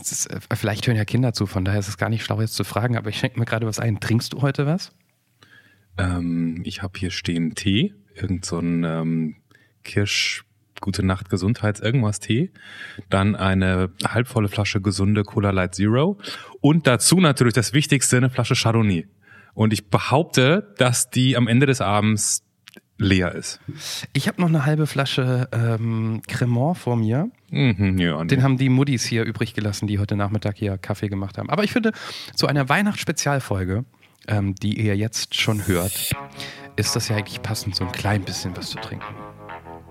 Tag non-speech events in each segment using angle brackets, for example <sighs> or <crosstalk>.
Ist, äh, vielleicht hören ja Kinder zu, von daher ist es gar nicht schlau, jetzt zu fragen, aber ich schenke mir gerade was ein. Trinkst du heute was? Ähm, ich habe hier stehen Tee, irgend so ein ähm, Kirsch, Gute Nacht Gesundheits irgendwas Tee, dann eine halbvolle Flasche gesunde Cola Light Zero und dazu natürlich das Wichtigste, eine Flasche Chardonnay. Und ich behaupte, dass die am Ende des Abends leer ist. Ich habe noch eine halbe Flasche ähm, Cremant vor mir. Mhm, ja, Den haben die Muddis hier übrig gelassen, die heute Nachmittag hier Kaffee gemacht haben. Aber ich finde, zu einer Weihnachtsspezialfolge, ähm, die ihr jetzt schon hört, ist das ja eigentlich passend, so ein klein bisschen was zu trinken.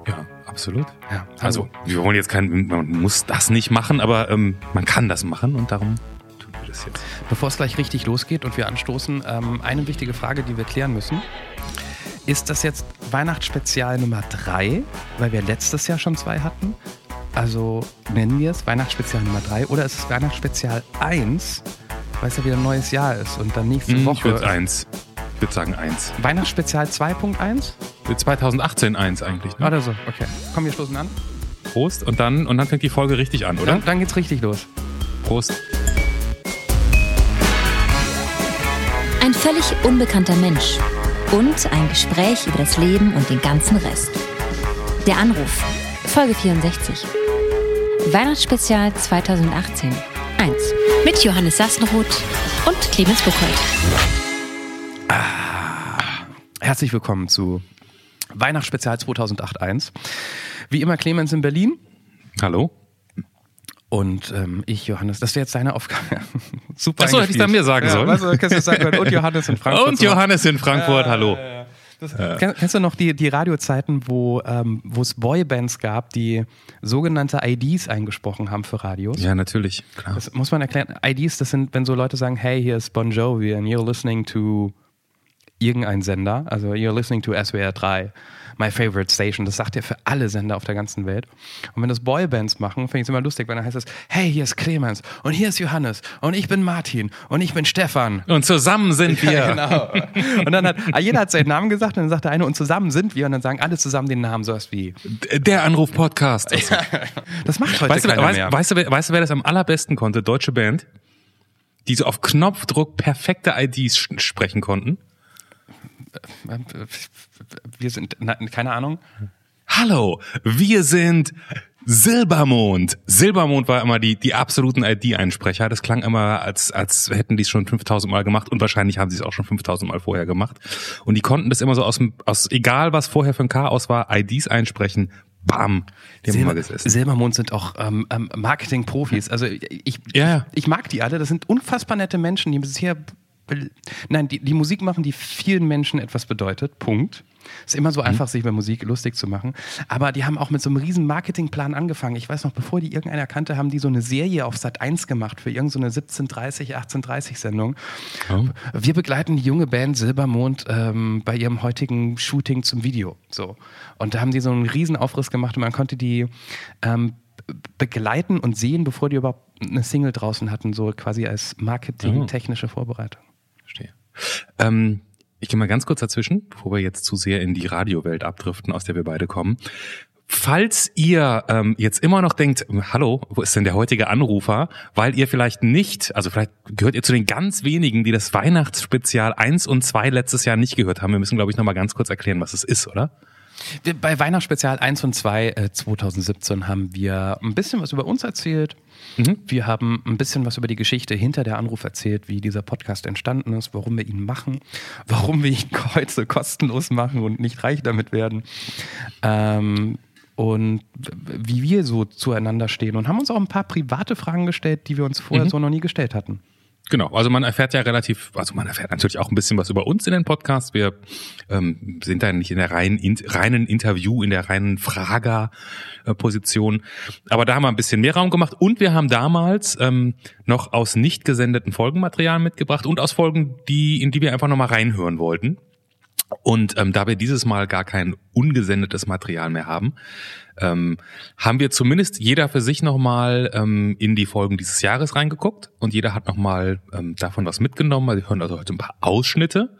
Ja, absolut. Ja, Also, wir wollen jetzt kein, man muss das nicht machen, aber ähm, man kann das machen und darum tun wir das jetzt. Bevor es gleich richtig losgeht und wir anstoßen, ähm, eine wichtige Frage, die wir klären müssen. Ist das jetzt Weihnachtsspezial Nummer 3, weil wir letztes Jahr schon zwei hatten? Also nennen wir es Weihnachtsspezial Nummer 3 oder ist es Weihnachtsspezial 1, weil es ja wieder ein neues Jahr ist und dann nächste Hm, ich Woche würde. Ich würde sagen eins. Weihnachtsspezial 2.1? Für 2018 eins eigentlich. Ne? Oder so, okay. Komm, wir stoßen an. Prost und dann und dann fängt die Folge richtig an, oder? Dann, dann geht's richtig los. Prost. Ein völlig unbekannter Mensch und ein Gespräch über das Leben und den ganzen Rest. Der Anruf, Folge 64. Weihnachtsspezial 2018. 1. Mit Johannes Sassenroth und Clemens Buchholz. Herzlich willkommen zu Weihnachtsspezial 2008.1. Wie immer Clemens in Berlin Hallo. Und ähm, ich, Johannes. Das wäre jetzt deine Aufgabe. <laughs> Super. Ach so, hätte ich dann mir sagen ja, sollen. Kannst du sagen können. Und Johannes in Frankfurt. Und Johannes in Frankfurt, hallo. Das, kenn- Kennst du noch die, die Radiozeiten, wo ähm, wo es Boybands gab, die sogenannte IDs eingesprochen haben für Radios? Ja, natürlich, klar. Das muss man erklären. IDs, das sind, wenn so Leute sagen, hey, hier ist Bon Jovi and you're listening to irgendein Sender, also you're listening to SWR 3, my favorite station. Das sagt ja für alle Sender auf der ganzen Welt. Und wenn das Boybands machen, finde ich es immer lustig, weil dann heißt es, hey, hier ist Clemens und hier ist Johannes und ich bin Martin und ich bin Stefan. Und zusammen sind <laughs> wir. Ja, genau. Und dann hat, ah, jeder hat seinen Namen gesagt und dann sagt der eine, und zusammen sind wir und dann sagen alle zusammen den Namen, sowas wie, Der Anruf-Podcast. Also, das macht heute weißt, du, weißt, mehr. weißt, du, wer- weißt du, wer das am allerbesten konnte? Deutsche Band, die so auf Knopfdruck perfekte IDs sprechen konnten. Wir sind, na, keine Ahnung. Hallo, wir sind Silbermond. Silbermond war immer die, die absoluten ID-Einsprecher. Das klang immer, als, als hätten die es schon 5000 Mal gemacht und wahrscheinlich haben sie es auch schon 5000 Mal vorher gemacht. Und die konnten das immer so aus, dem, aus egal was vorher für ein Chaos war, IDs einsprechen. Bam, die haben Silber, gesessen. Silbermond sind auch ähm, ähm, Marketing-Profis. Also ich, Ja, ja. ich mag die alle. Das sind unfassbar nette Menschen, die bisher, nein, die, die Musik machen, die vielen Menschen etwas bedeutet. Punkt. Ist immer Mhm. so einfach, sich über Musik lustig zu machen. Aber die haben auch mit so einem riesen Marketingplan angefangen. Ich weiß noch, bevor die irgendeiner kannte, haben die so eine Serie auf Sat 1 gemacht für irgendeine so eine 1730, 1830 Sendung. Oh. Wir begleiten die junge Band Silbermond ähm, bei ihrem heutigen Shooting zum Video. So. Und da haben die so einen riesen Aufriss gemacht und man konnte die ähm, begleiten und sehen, bevor die überhaupt eine Single draußen hatten, so quasi als marketingtechnische Vorbereitung. Ähm, ich gehe mal ganz kurz dazwischen, bevor wir jetzt zu sehr in die Radiowelt abdriften, aus der wir beide kommen. Falls ihr ähm, jetzt immer noch denkt, hallo, wo ist denn der heutige Anrufer? Weil ihr vielleicht nicht, also vielleicht gehört ihr zu den ganz wenigen, die das Weihnachtsspezial 1 und 2 letztes Jahr nicht gehört haben. Wir müssen, glaube ich, nochmal ganz kurz erklären, was es ist, oder? Bei Weihnachtsspezial 1 und 2 äh, 2017 haben wir ein bisschen was über uns erzählt. Wir haben ein bisschen was über die Geschichte hinter der Anruf erzählt, wie dieser Podcast entstanden ist, warum wir ihn machen, warum wir ihn <laughs> heute kostenlos machen und nicht reich damit werden. Ähm, und wie wir so zueinander stehen und haben uns auch ein paar private Fragen gestellt, die wir uns vorher so noch nie gestellt hatten. Genau, also man erfährt ja relativ, also man erfährt natürlich auch ein bisschen was über uns in den Podcasts. Wir ähm, sind da nicht in der reinen, in, reinen Interview, in der reinen Frager-Position. Aber da haben wir ein bisschen mehr Raum gemacht und wir haben damals ähm, noch aus nicht gesendeten Folgenmaterial mitgebracht und aus Folgen, die, in die wir einfach nochmal reinhören wollten. Und ähm, da wir dieses Mal gar kein ungesendetes Material mehr haben, ähm, haben wir zumindest jeder für sich nochmal ähm, in die Folgen dieses Jahres reingeguckt und jeder hat nochmal ähm, davon was mitgenommen. Wir hören also heute ein paar Ausschnitte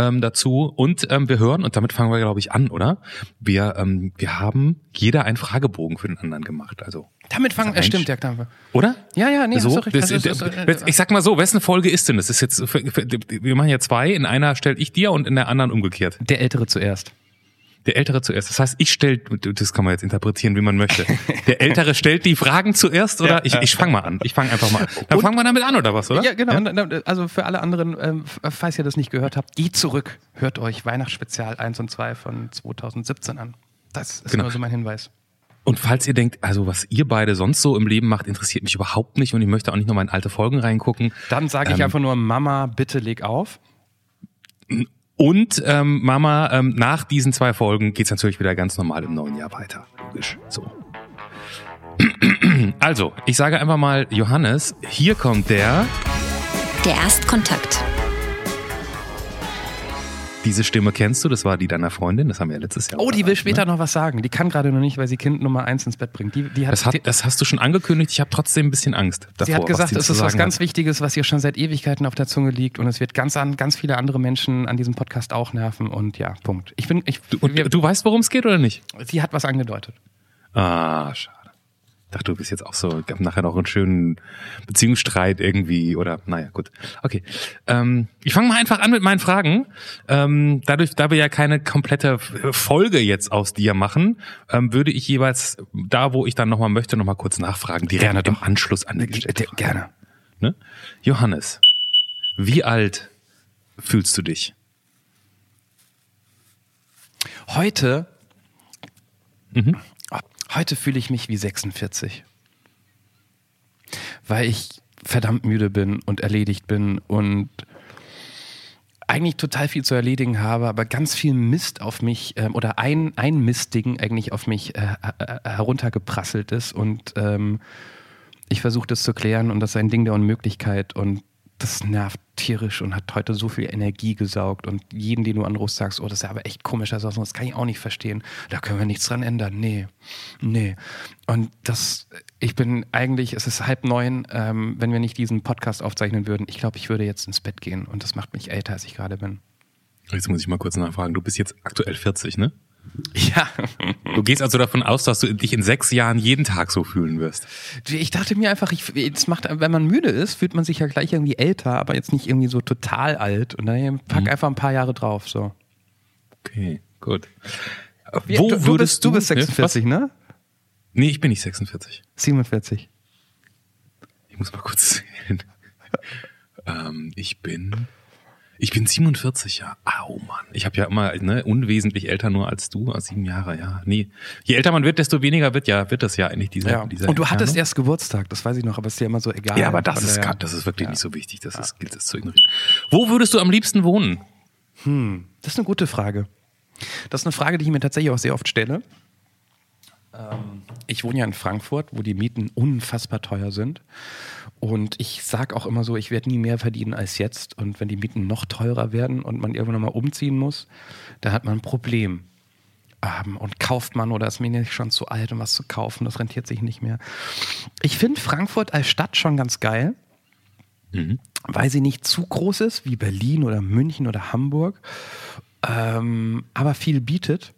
ähm, dazu und ähm, wir hören, und damit fangen wir, glaube ich, an, oder? Wir, ähm, wir haben jeder einen Fragebogen für den anderen gemacht. Also Damit fangen, äh, stimmt, ja, klar. oder? Ja, ja, nee, so, hast das, Also, das, äh, das, ich sag mal so, wessen Folge ist denn das? Ist jetzt, wir machen ja zwei, in einer stelle ich dir und in der anderen umgekehrt. Der Ältere zuerst. Der Ältere zuerst. Das heißt, ich stelle, das kann man jetzt interpretieren, wie man möchte. Der Ältere stellt die Fragen zuerst, oder? Ich, ich fange mal an. Ich fange einfach mal an. Dann Und- fangen wir damit an, oder was, oder? Ja, genau. Äh, Also für alle anderen, ähm, falls ihr das nicht gehört habt, geht zurück. Hört euch Weihnachtsspezial 1 und 2 von 2017 an. Das ist Genau. nur so mein Hinweis. Und falls ihr denkt, also was ihr beide sonst so im Leben macht, interessiert mich überhaupt nicht und ich möchte auch nicht nochmal in alte Folgen reingucken. Dann sage ich Ähm. einfach nur, Mama, bitte leg auf. Und ähm, Mama, ähm, nach diesen zwei Folgen geht's natürlich wieder ganz normal im neuen Jahr weiter. Logisch. So. Also, ich sage einfach mal, Johannes, hier kommt der. Der Erstkontakt. Diese Stimme kennst du, das war die deiner Freundin, das haben wir ja letztes Jahr. Oh, die will später ne? noch was sagen. Die kann gerade noch nicht, weil sie Kind Nummer 1 ins Bett bringt. Die, die hat, Das, hat, das hast du schon angekündigt, ich habe trotzdem ein bisschen Angst davor. sie hat gesagt, es ist was ganz hat. Wichtiges, was ihr schon seit Ewigkeiten auf der Zunge liegt und es wird ganz an ganz viele andere Menschen an diesem Podcast auch nerven und ja, Punkt. Ich bin, ich, Du, und wir, du weißt, worum es geht oder nicht? sie hat was angedeutet. Ah, schade. Ich dachte, du bist jetzt auch so, gab nachher noch einen schönen Beziehungsstreit irgendwie oder naja, gut. Okay. Ähm, ich fange mal einfach an mit meinen Fragen. Ähm, dadurch, da wir ja keine komplette Folge jetzt aus dir machen, ähm, würde ich jeweils da, wo ich dann nochmal möchte, nochmal kurz nachfragen, direkt Gerne im doch. Anschluss an die gestellte Frage. Gerne. Ne? Johannes, wie alt fühlst du dich? Heute, Mhm. Heute fühle ich mich wie 46. Weil ich verdammt müde bin und erledigt bin und eigentlich total viel zu erledigen habe, aber ganz viel Mist auf mich ähm, oder ein, ein Mistding eigentlich auf mich äh, äh, heruntergeprasselt ist und ähm, ich versuche das zu klären und das ist ein Ding der Unmöglichkeit und das nervt tierisch und hat heute so viel Energie gesaugt und jeden, den du anrufst, sagst, oh, das ist ja aber echt komisch, das, das kann ich auch nicht verstehen. Da können wir nichts dran ändern. Nee, nee. Und das, ich bin eigentlich, es ist halb neun, ähm, wenn wir nicht diesen Podcast aufzeichnen würden. Ich glaube, ich würde jetzt ins Bett gehen und das macht mich älter, als ich gerade bin. Jetzt muss ich mal kurz nachfragen. Du bist jetzt aktuell 40, ne? Ja. Du gehst also davon aus, dass du dich in sechs Jahren jeden Tag so fühlen wirst. Ich dachte mir einfach, ich, es macht, wenn man müde ist, fühlt man sich ja gleich irgendwie älter, aber jetzt nicht irgendwie so total alt. Und dann pack einfach ein paar Jahre drauf. So. Okay, gut. Wie- Wo du, du, würdest bist, du bist Ja, 46, ne? was? Nee, ich bin nicht 46. 47. Ich muss mal kurz <laughs> sehen. ähm, ich bin. Ich bin 47, ja. Au, Mann. Ich habe ja immer, ne, unwesentlich älter nur als du, als sieben Jahre, ja. Nee. Je älter man wird, desto weniger wird ja, wird das ja eigentlich dieser, Ja. dieser Und du hattest erst Geburtstag, das weiß ich noch, aber ist dir immer so egal. Ja, aber das ist, daher- das ist wirklich nicht so wichtig. Das ist, gilt es zu ignorieren. Wo würdest du am liebsten wohnen? Das ist eine gute Frage. Das ist eine Frage, die ich mir tatsächlich auch sehr oft stelle. Ähm, Ich wohne ja in Frankfurt, wo die Mieten unfassbar teuer sind. Und ich sage auch immer so, ich werde nie mehr verdienen als jetzt. Und wenn die Mieten noch teurer werden und man irgendwann mal umziehen muss, dann hat man ein Problem. Ähm, Und kauft man oder ist mir nicht schon zu alt, um was zu kaufen, das rentiert sich nicht mehr. Ich finde Frankfurt als Stadt schon ganz geil weil sie nicht zu groß ist wie Berlin oder München oder Hamburg, ähm, aber viel bietet.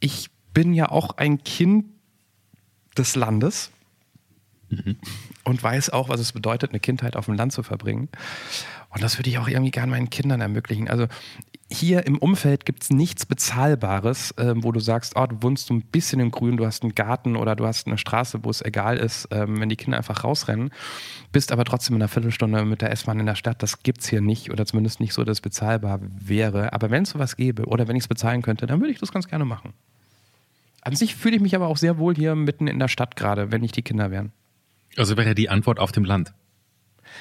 Ich bin ja auch ein Kind des Landes und weiß auch, was es bedeutet, eine Kindheit auf dem Land zu verbringen. Und das würde ich auch irgendwie gerne meinen Kindern ermöglichen. Also hier im Umfeld gibt es nichts Bezahlbares, ähm, wo du sagst, oh, du wohnst so ein bisschen im Grün, du hast einen Garten oder du hast eine Straße, wo es egal ist, ähm, wenn die Kinder einfach rausrennen, bist aber trotzdem in einer Viertelstunde mit der S-Bahn in der Stadt. Das gibt's hier nicht oder zumindest nicht so, dass es bezahlbar wäre. Aber wenn es sowas gäbe oder wenn ich es bezahlen könnte, dann würde ich das ganz gerne machen. An sich fühle ich mich aber auch sehr wohl hier mitten in der Stadt gerade, wenn nicht die Kinder wären. Also wäre die Antwort auf dem Land.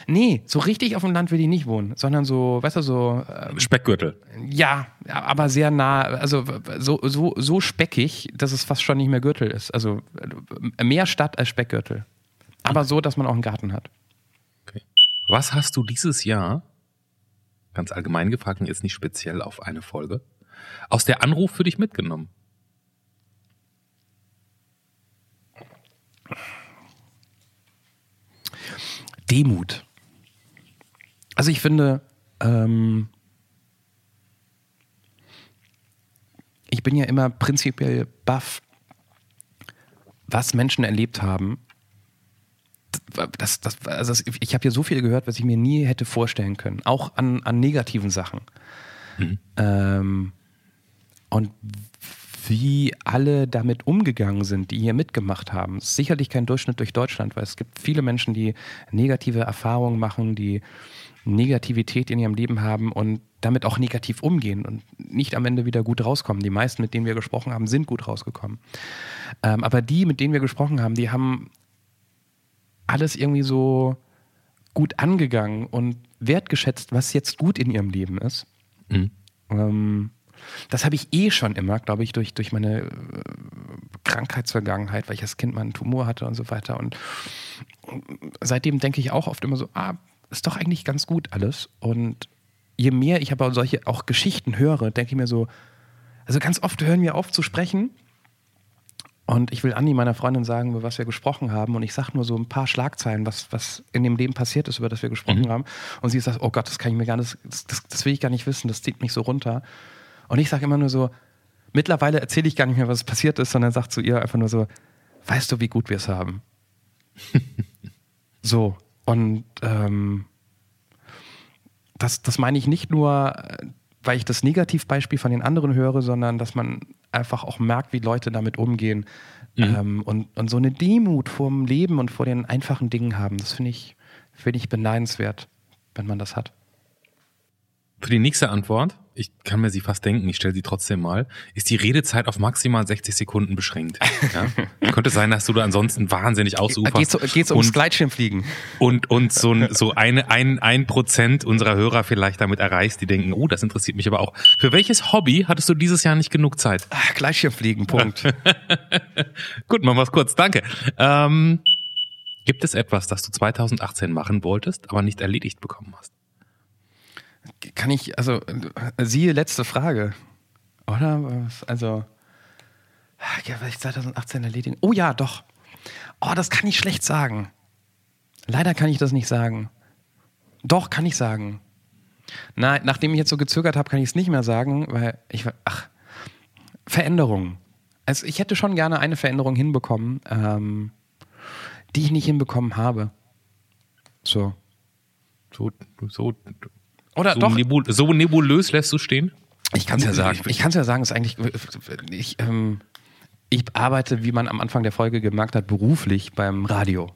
Nee, so richtig auf dem Land will ich nicht wohnen, sondern so, weißt du, so, ähm, Speckgürtel. ja, aber sehr nah, also so, so, so speckig, dass es fast schon nicht mehr Gürtel ist. Also äh, mehr Stadt als Speckgürtel. Aber so, dass man auch einen Garten hat. Okay. Was hast du dieses Jahr, ganz allgemein gefragt und jetzt nicht speziell auf eine Folge, aus der Anruf für dich mitgenommen? Demut. Also ich finde, ähm, ich bin ja immer prinzipiell baff, was Menschen erlebt haben. Das, das, also ich habe hier so viel gehört, was ich mir nie hätte vorstellen können, auch an, an negativen Sachen. Mhm. Ähm, und wie alle damit umgegangen sind, die hier mitgemacht haben. ist sicherlich kein Durchschnitt durch Deutschland, weil es gibt viele Menschen, die negative Erfahrungen machen, die Negativität in ihrem Leben haben und damit auch negativ umgehen und nicht am Ende wieder gut rauskommen. Die meisten, mit denen wir gesprochen haben, sind gut rausgekommen. Ähm, aber die, mit denen wir gesprochen haben, die haben alles irgendwie so gut angegangen und wertgeschätzt, was jetzt gut in ihrem Leben ist. Mhm. Ähm, das habe ich eh schon immer, glaube ich, durch, durch meine äh, Krankheitsvergangenheit, weil ich als Kind mal einen Tumor hatte und so weiter. Und seitdem denke ich auch oft immer so, ah, ist doch eigentlich ganz gut alles. Und je mehr ich aber solche auch Geschichten höre, denke ich mir so, also ganz oft hören wir auf zu sprechen. Und ich will Andi, meiner Freundin, sagen, über was wir gesprochen haben. Und ich sage nur so ein paar Schlagzeilen, was, was in dem Leben passiert ist, über das wir gesprochen mhm. haben. Und sie sagt, oh Gott, das kann ich mir gar nicht, das, das, das will ich gar nicht wissen, das zieht mich so runter. Und ich sage immer nur so, mittlerweile erzähle ich gar nicht mehr, was passiert ist, sondern sage zu ihr einfach nur so, weißt du, wie gut wir es haben? <laughs> so. Und ähm, das, das meine ich nicht nur, weil ich das Negativbeispiel von den anderen höre, sondern dass man einfach auch merkt, wie Leute damit umgehen mhm. ähm, und, und so eine Demut vor dem Leben und vor den einfachen Dingen haben. Das finde ich, find ich beneidenswert, wenn man das hat. Für die nächste Antwort, ich kann mir sie fast denken, ich stelle sie trotzdem mal, ist die Redezeit auf maximal 60 Sekunden beschränkt. <laughs> Ja? Könnte sein, dass du da ansonsten wahnsinnig ausuferst. Geht's, geht's ums Gleitschirmfliegen? Und, und so, so eine, ein, ein Prozent unserer Hörer vielleicht damit erreichst, die denken, oh, das interessiert mich aber auch. Für welches Hobby hattest du dieses Jahr nicht genug Zeit? Ach, Gleitschirmfliegen, Punkt. <laughs> Gut, machen wir es kurz, danke. Ähm, gibt es etwas, das du 2018 machen wolltest, aber nicht erledigt bekommen hast? Kann ich, also, siehe letzte Frage. Oder? Also, ja, was ich 2018 erledigen. Oh ja, doch. Oh, das kann ich schlecht sagen. Leider kann ich das nicht sagen. Doch, kann ich sagen. Na, nachdem ich jetzt so gezögert habe, kann ich es nicht mehr sagen, weil ich, ach, Veränderungen. Also ich hätte schon gerne eine Veränderung hinbekommen, ähm, die ich nicht hinbekommen habe. So. So, so, oder so doch. Nebul so nebulös lässt du stehen? Ich kann es ja sagen. Ich kann es ja sagen, ist eigentlich. Ich, ähm, ich arbeite, wie man am Anfang der Folge gemerkt hat, beruflich beim Radio.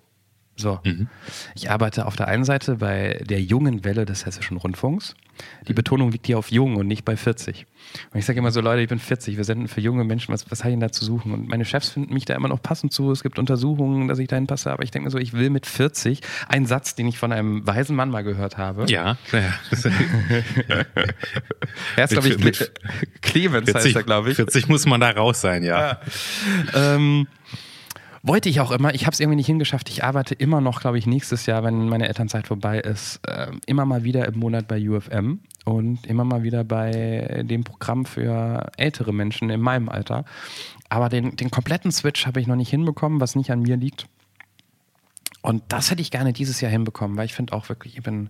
So. Mhm. Ich arbeite auf der einen Seite bei der jungen Welle des Hessischen Rundfunks. Die Betonung liegt hier auf jung und nicht bei 40. Und ich sage immer so, Leute, ich bin 40, wir senden für junge Menschen, was, was habe ich denn da zu suchen? Und meine Chefs finden mich da immer noch passend zu. Es gibt Untersuchungen, dass ich dahin passe, aber ich denke mir so, ich will mit 40 einen Satz, den ich von einem weisen Mann mal gehört habe. Ja, ja. <laughs> er ist, glaube ich, mit, Clemens 40, heißt er, glaube ich. 40 muss man da raus sein, ja. ja. Ähm, wollte ich auch immer. Ich habe es irgendwie nicht hingeschafft. Ich arbeite immer noch, glaube ich, nächstes Jahr, wenn meine Elternzeit vorbei ist, äh, immer mal wieder im Monat bei UFM und immer mal wieder bei dem Programm für ältere Menschen in meinem Alter. Aber den, den kompletten Switch habe ich noch nicht hinbekommen, was nicht an mir liegt. Und das hätte ich gerne dieses Jahr hinbekommen, weil ich finde auch wirklich, ich bin,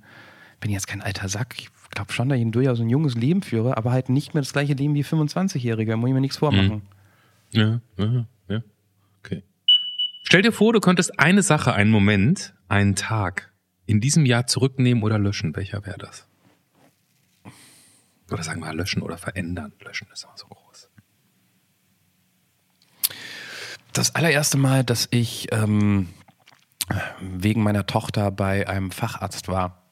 bin jetzt kein alter Sack. Ich glaube schon, dass ich durchaus ein junges Leben führe, aber halt nicht mehr das gleiche Leben wie 25-Jährige. Muss ich mir nichts vormachen. Mhm. Ja, ja, ja. Okay. Stell dir vor, du könntest eine Sache, einen Moment, einen Tag in diesem Jahr zurücknehmen oder löschen. Welcher wäre das? Oder sagen wir löschen oder verändern. Löschen ist auch so groß. Das allererste Mal, dass ich ähm, wegen meiner Tochter bei einem Facharzt war,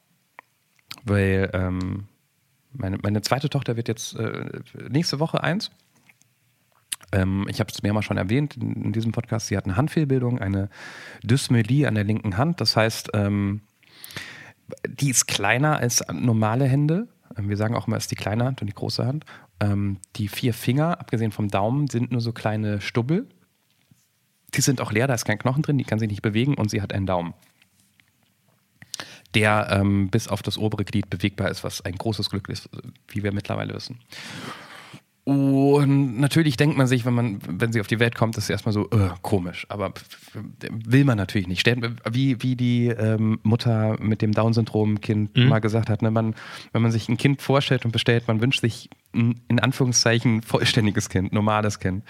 weil ähm, meine, meine zweite Tochter wird jetzt äh, nächste Woche eins ich habe es mehrmals schon erwähnt in, diesem Podcast, sie hat eine Handfehlbildung, eine Dysmelie an der linken Hand. Das heißt, ähm, die ist kleiner als normale Hände. Ähm, wir sagen auch immer, es ist die kleine Hand und die große Hand. Ähm, die vier Finger, abgesehen vom Daumen, sind nur so kleine Stubbel. Die sind auch leer, da ist kein Knochen drin, die kann sich nicht bewegen und sie hat einen Daumen der ähm, bis auf das obere Glied bewegbar ist, was ein großes Glück ist, wie wir mittlerweile wissen. Und natürlich denkt man sich, wenn man, wenn sie auf die Welt kommt, das ist erstmal so äh, komisch. Aber will man natürlich nicht. Wie, wie die ähm, Mutter mit dem Down-Syndrom-Kind mhm. mal gesagt hat, ne? man, wenn man sich ein Kind vorstellt und bestellt, man wünscht sich ein, in Anführungszeichen vollständiges Kind, normales Kind.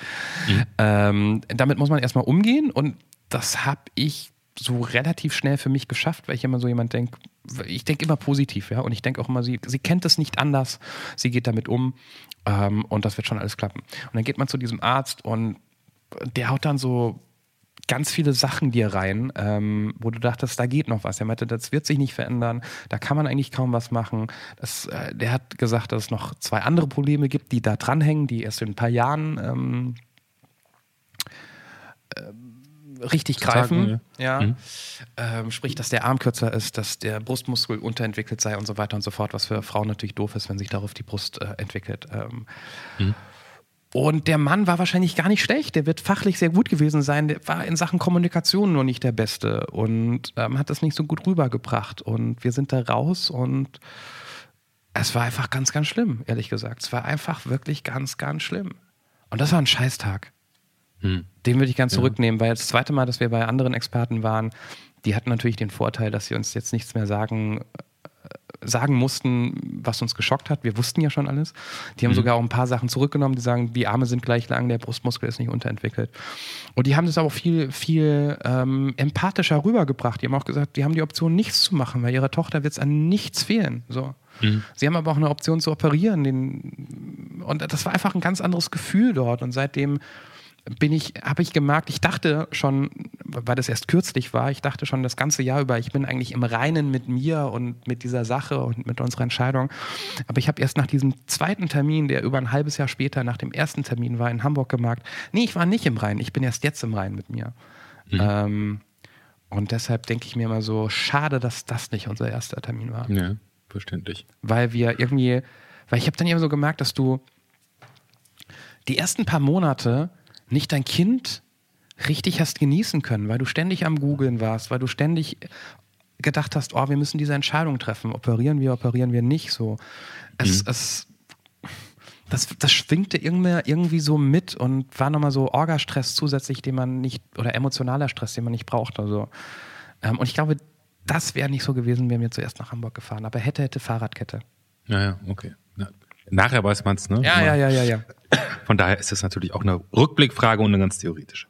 Mhm. Ähm, damit muss man erstmal umgehen und das habe ich so relativ schnell für mich geschafft, weil ich immer so jemand denke, ich denke immer positiv, ja, und ich denke auch immer, sie, sie kennt es nicht anders, sie geht damit um ähm, und das wird schon alles klappen. Und dann geht man zu diesem Arzt und der haut dann so ganz viele Sachen dir rein, ähm, wo du dachtest, da geht noch was. Er meinte, das wird sich nicht verändern, da kann man eigentlich kaum was machen. Das, äh, der hat gesagt, dass es noch zwei andere Probleme gibt, die da dranhängen, die erst in ein paar Jahren ähm, richtig greifen. ja. Mhm. Ähm, sprich, dass der Arm kürzer ist, dass der Brustmuskel unterentwickelt sei und so weiter und so fort, was für Frauen natürlich doof ist, wenn sich darauf die Brust äh, entwickelt. Ähm, mhm. Und der Mann war wahrscheinlich gar nicht schlecht. Der wird fachlich sehr gut gewesen sein. Der war in Sachen Kommunikation nur nicht der Beste und ähm, hat das nicht so gut rübergebracht. Und wir sind da raus und es war einfach ganz, ganz schlimm, ehrlich gesagt. Es war einfach wirklich ganz, ganz schlimm. Und das war ein Scheißtag. Hm. Den würde ich ganz ja. zurücknehmen, weil das zweite Mal, dass wir bei anderen Experten waren, die hatten natürlich den Vorteil, dass sie uns jetzt nichts mehr sagen, äh, sagen mussten, was uns geschockt hat. Wir wussten ja schon alles. Die haben mhm. sogar auch ein paar Sachen zurückgenommen, die sagen, die Arme sind gleich lang, der Brustmuskel ist nicht unterentwickelt. Und die haben das aber auch viel, viel ähm, empathischer rübergebracht. Die haben auch gesagt, die haben die Option, nichts zu machen, weil ihrer Tochter wird es an nichts fehlen. So. Mhm. Sie haben aber auch eine Option zu operieren. Den, und das war einfach ein ganz anderes Gefühl dort. Und seitdem bin ich, habe ich gemerkt, ich dachte schon, weil das erst kürzlich war, ich dachte schon das ganze Jahr über, ich bin eigentlich im Reinen mit mir und mit dieser Sache und mit unserer Entscheidung. Aber ich habe erst nach diesem zweiten Termin, der über ein halbes Jahr später nach dem ersten Termin war in Hamburg gemerkt, nee, ich war nicht im Reinen, ich bin erst jetzt im Reinen mit mir. Mhm. Ähm, und deshalb denke ich mir immer so, schade, dass das nicht unser erster Termin war. Ja, verständlich. Weil wir irgendwie, weil ich habe dann eben so gemerkt, dass du die ersten paar Monate nicht dein Kind richtig hast genießen können, weil du ständig am Googeln warst, weil du ständig gedacht hast, oh, wir müssen diese Entscheidung treffen. Operieren wir, operieren wir nicht so. Es, mhm. es, das, das schwingte irgendwie, irgendwie so mit und war nochmal so Orgastress zusätzlich, den man nicht, oder emotionaler Stress, den man nicht braucht. Also. Ähm, und ich glaube, das wäre nicht so gewesen, wären wir zuerst nach Hamburg gefahren. Aber hätte, hätte Fahrradkette. Ja, ja, okay. Nachher weiß man es, ne? Ja, ja, ja, ja, ja. Von daher ist es natürlich auch eine Rückblickfrage und eine ganz theoretische.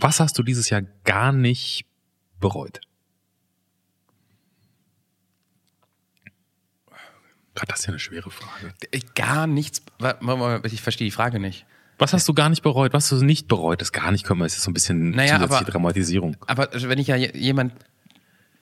Was hast du dieses Jahr gar nicht bereut? Gott, das ist ja eine schwere Frage. Gar nichts. Ich verstehe die Frage nicht. Was hast du gar nicht bereut? Was hast du nicht bereut? Das gar nicht können wir. Es ist so ein bisschen naja, zusätzliche aber, Dramatisierung. Aber wenn ich ja jemand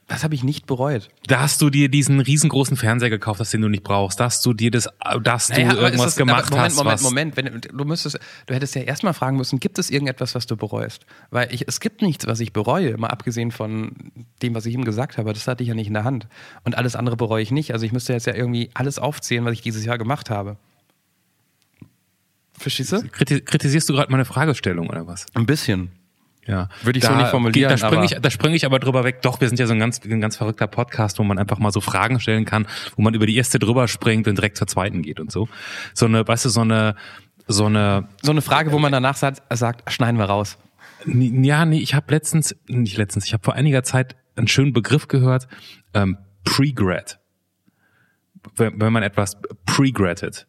das habe ich nicht bereut. Dass du dir diesen riesengroßen Fernseher gekauft hast, den du nicht brauchst, dass du dir das, dass naja, du irgendwas das, gemacht Moment, hast. Moment, Moment, Moment. Wenn, du müsstest, du hättest ja erstmal fragen müssen, gibt es irgendetwas, was du bereust? Weil ich, es gibt nichts, was ich bereue, mal abgesehen von dem, was ich ihm gesagt habe. Das hatte ich ja nicht in der Hand. Und alles andere bereue ich nicht. Also ich müsste jetzt ja irgendwie alles aufzählen, was ich dieses Jahr gemacht habe. Verstehst du? Kritisierst du gerade meine Fragestellung oder was? Ein bisschen. Ja. Würde ich da, so nicht formulieren. Da springe ich, da spring ich aber drüber weg. Doch, wir sind ja so ein ganz, ein ganz verrückter Podcast, wo man einfach mal so Fragen stellen kann, wo man über die erste drüber springt und direkt zur zweiten geht und so. So eine, weißt du, so eine, so eine. So eine Frage, wo man danach sagt, sagt schneiden wir raus. Ja, nee, ich habe letztens, nicht letztens, ich habe vor einiger Zeit einen schönen Begriff gehört, ähm, Pre-Grad. Wenn, wenn man etwas pre-graded.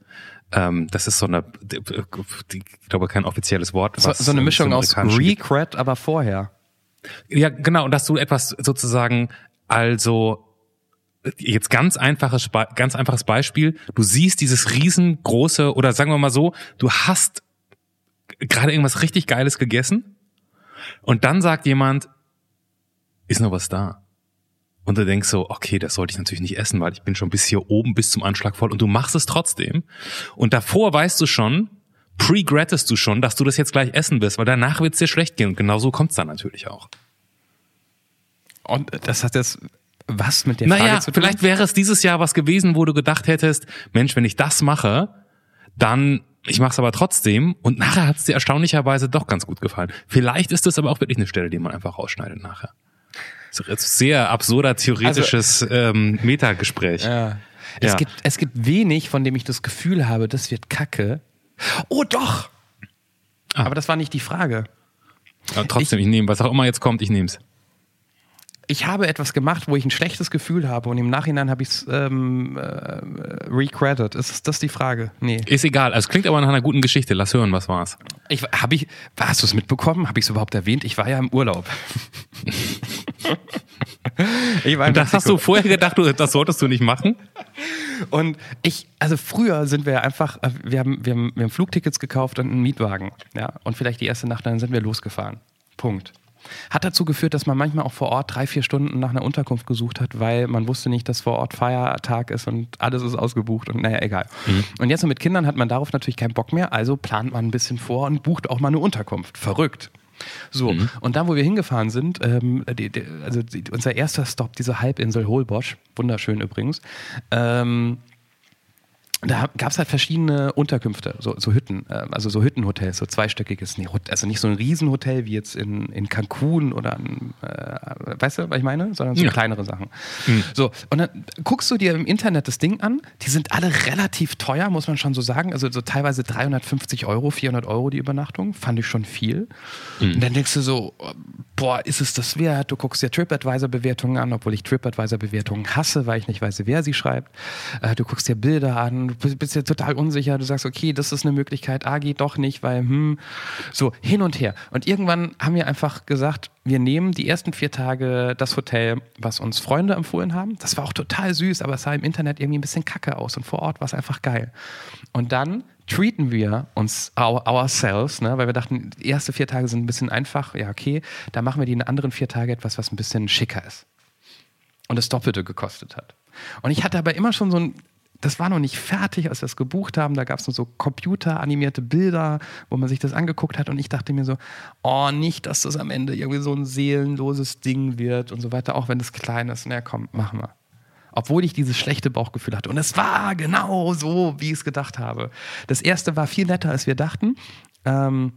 Ähm, das ist so eine, ich glaube, kein offizielles Wort. So, so eine Mischung aus Regret, aber vorher. Ja, genau. Und dass du etwas sozusagen, also jetzt ganz einfaches, ganz einfaches Beispiel. Du siehst dieses riesengroße, oder sagen wir mal so, du hast gerade irgendwas richtig Geiles gegessen und dann sagt jemand, ist noch was da? Und du denkst so, okay, das sollte ich natürlich nicht essen, weil ich bin schon bis hier oben, bis zum Anschlag voll. Und du machst es trotzdem. Und davor weißt du schon, pre-grattest du schon, dass du das jetzt gleich essen wirst, weil danach wird es dir schlecht gehen. Und genau so kommt es dann natürlich auch. Und das hat jetzt was mit der naja, Frage zu tun? Vielleicht wäre es dieses Jahr was gewesen, wo du gedacht hättest, Mensch, wenn ich das mache, dann ich mache es aber trotzdem und nachher hat es dir erstaunlicherweise doch ganz gut gefallen. Vielleicht ist das aber auch wirklich eine Stelle, die man einfach rausschneidet nachher sehr absurder theoretisches also, ähm, Metagespräch. Ja. Es, Ja. gibt, es gibt wenig, von dem ich das Gefühl habe, das wird kacke. Oh doch! Ah. Aber das war nicht die Frage. Aber trotzdem, ich, nehme, was auch immer jetzt kommt, ich nehme es. Ich habe etwas gemacht, wo ich ein schlechtes Gefühl habe und im Nachhinein habe ich es ähm, äh, recredit. Ist das die Frage? Nee. Ist egal. Also, es klingt aber nach einer guten Geschichte. Lass hören, was war's. Ich, hab ich, hast du es mitbekommen? Habe ich es überhaupt erwähnt? Ich war ja im Urlaub. <laughs> <laughs> ich war das hast du vorher gedacht, das solltest du nicht machen? Und ich, also früher sind wir einfach, äh, wir haben, wir haben, wir haben Flugtickets gekauft und einen Mietwagen. Ja, und vielleicht die erste Nacht, dann sind wir losgefahren. Punkt. Hat dazu geführt, dass man manchmal auch vor Ort drei, vier Stunden nach einer Unterkunft gesucht hat, weil man wusste nicht, dass vor Ort Feiertag ist und alles ist ausgebucht und naja, egal. Und jetzt mit Kindern hat man darauf natürlich keinen Bock mehr, also plant man ein bisschen vor und bucht auch mal eine Unterkunft. Verrückt. So, und da, wo wir hingefahren sind, ähm, die, die, also die, unser erster Stop, diese Halbinsel Holbosch, wunderschön übrigens, ähm, da gab es halt verschiedene Unterkünfte, so, so Hütten, äh, also so Hüttenhotels, so zweistöckiges, nee, also nicht so ein Riesenhotel wie jetzt in, in Cancun oder, in, äh, weißt du, was ich meine, sondern so Ja. kleinere Sachen. So, und dann guckst du dir im Internet das Ding an, die sind alle relativ teuer, muss man schon so sagen, also so teilweise 350 Euro, 400 Euro die Übernachtung, fand ich schon viel. Und dann denkst du so, boah, ist es das wert? Du guckst dir TripAdvisor-Bewertungen an, obwohl ich TripAdvisor-Bewertungen hasse, weil ich nicht weiß, wer sie schreibt. Äh, du guckst dir Bilder an, du bist, dir total unsicher, du sagst, okay, das ist eine Möglichkeit, ah, geht doch nicht, weil, hm, so, hin und her. Und irgendwann haben wir einfach gesagt, wir nehmen die ersten vier Tage das Hotel, was uns Freunde empfohlen haben. Das war auch total süß, aber es sah im Internet irgendwie ein bisschen kacke aus und vor Ort war es einfach geil. Und dann treaten wir uns our, ourselves, ne? weil wir dachten, die ersten vier Tage sind ein bisschen einfach, ja okay, da machen wir die anderen vier Tage etwas, was ein bisschen schicker ist. Und das Doppelte gekostet hat. Und ich hatte aber immer schon so ein, das war noch nicht fertig, als wir es gebucht haben, da gab es nur so computeranimierte Bilder, wo man sich das angeguckt hat und ich dachte mir so, oh, nicht, dass das am Ende irgendwie so ein seelenloses Ding wird und so weiter, auch wenn es klein ist. Na komm, machen wir obwohl ich dieses schlechte Bauchgefühl hatte. Und es war genau so, wie ich es gedacht habe. Das erste war viel netter, als wir dachten. Ähm,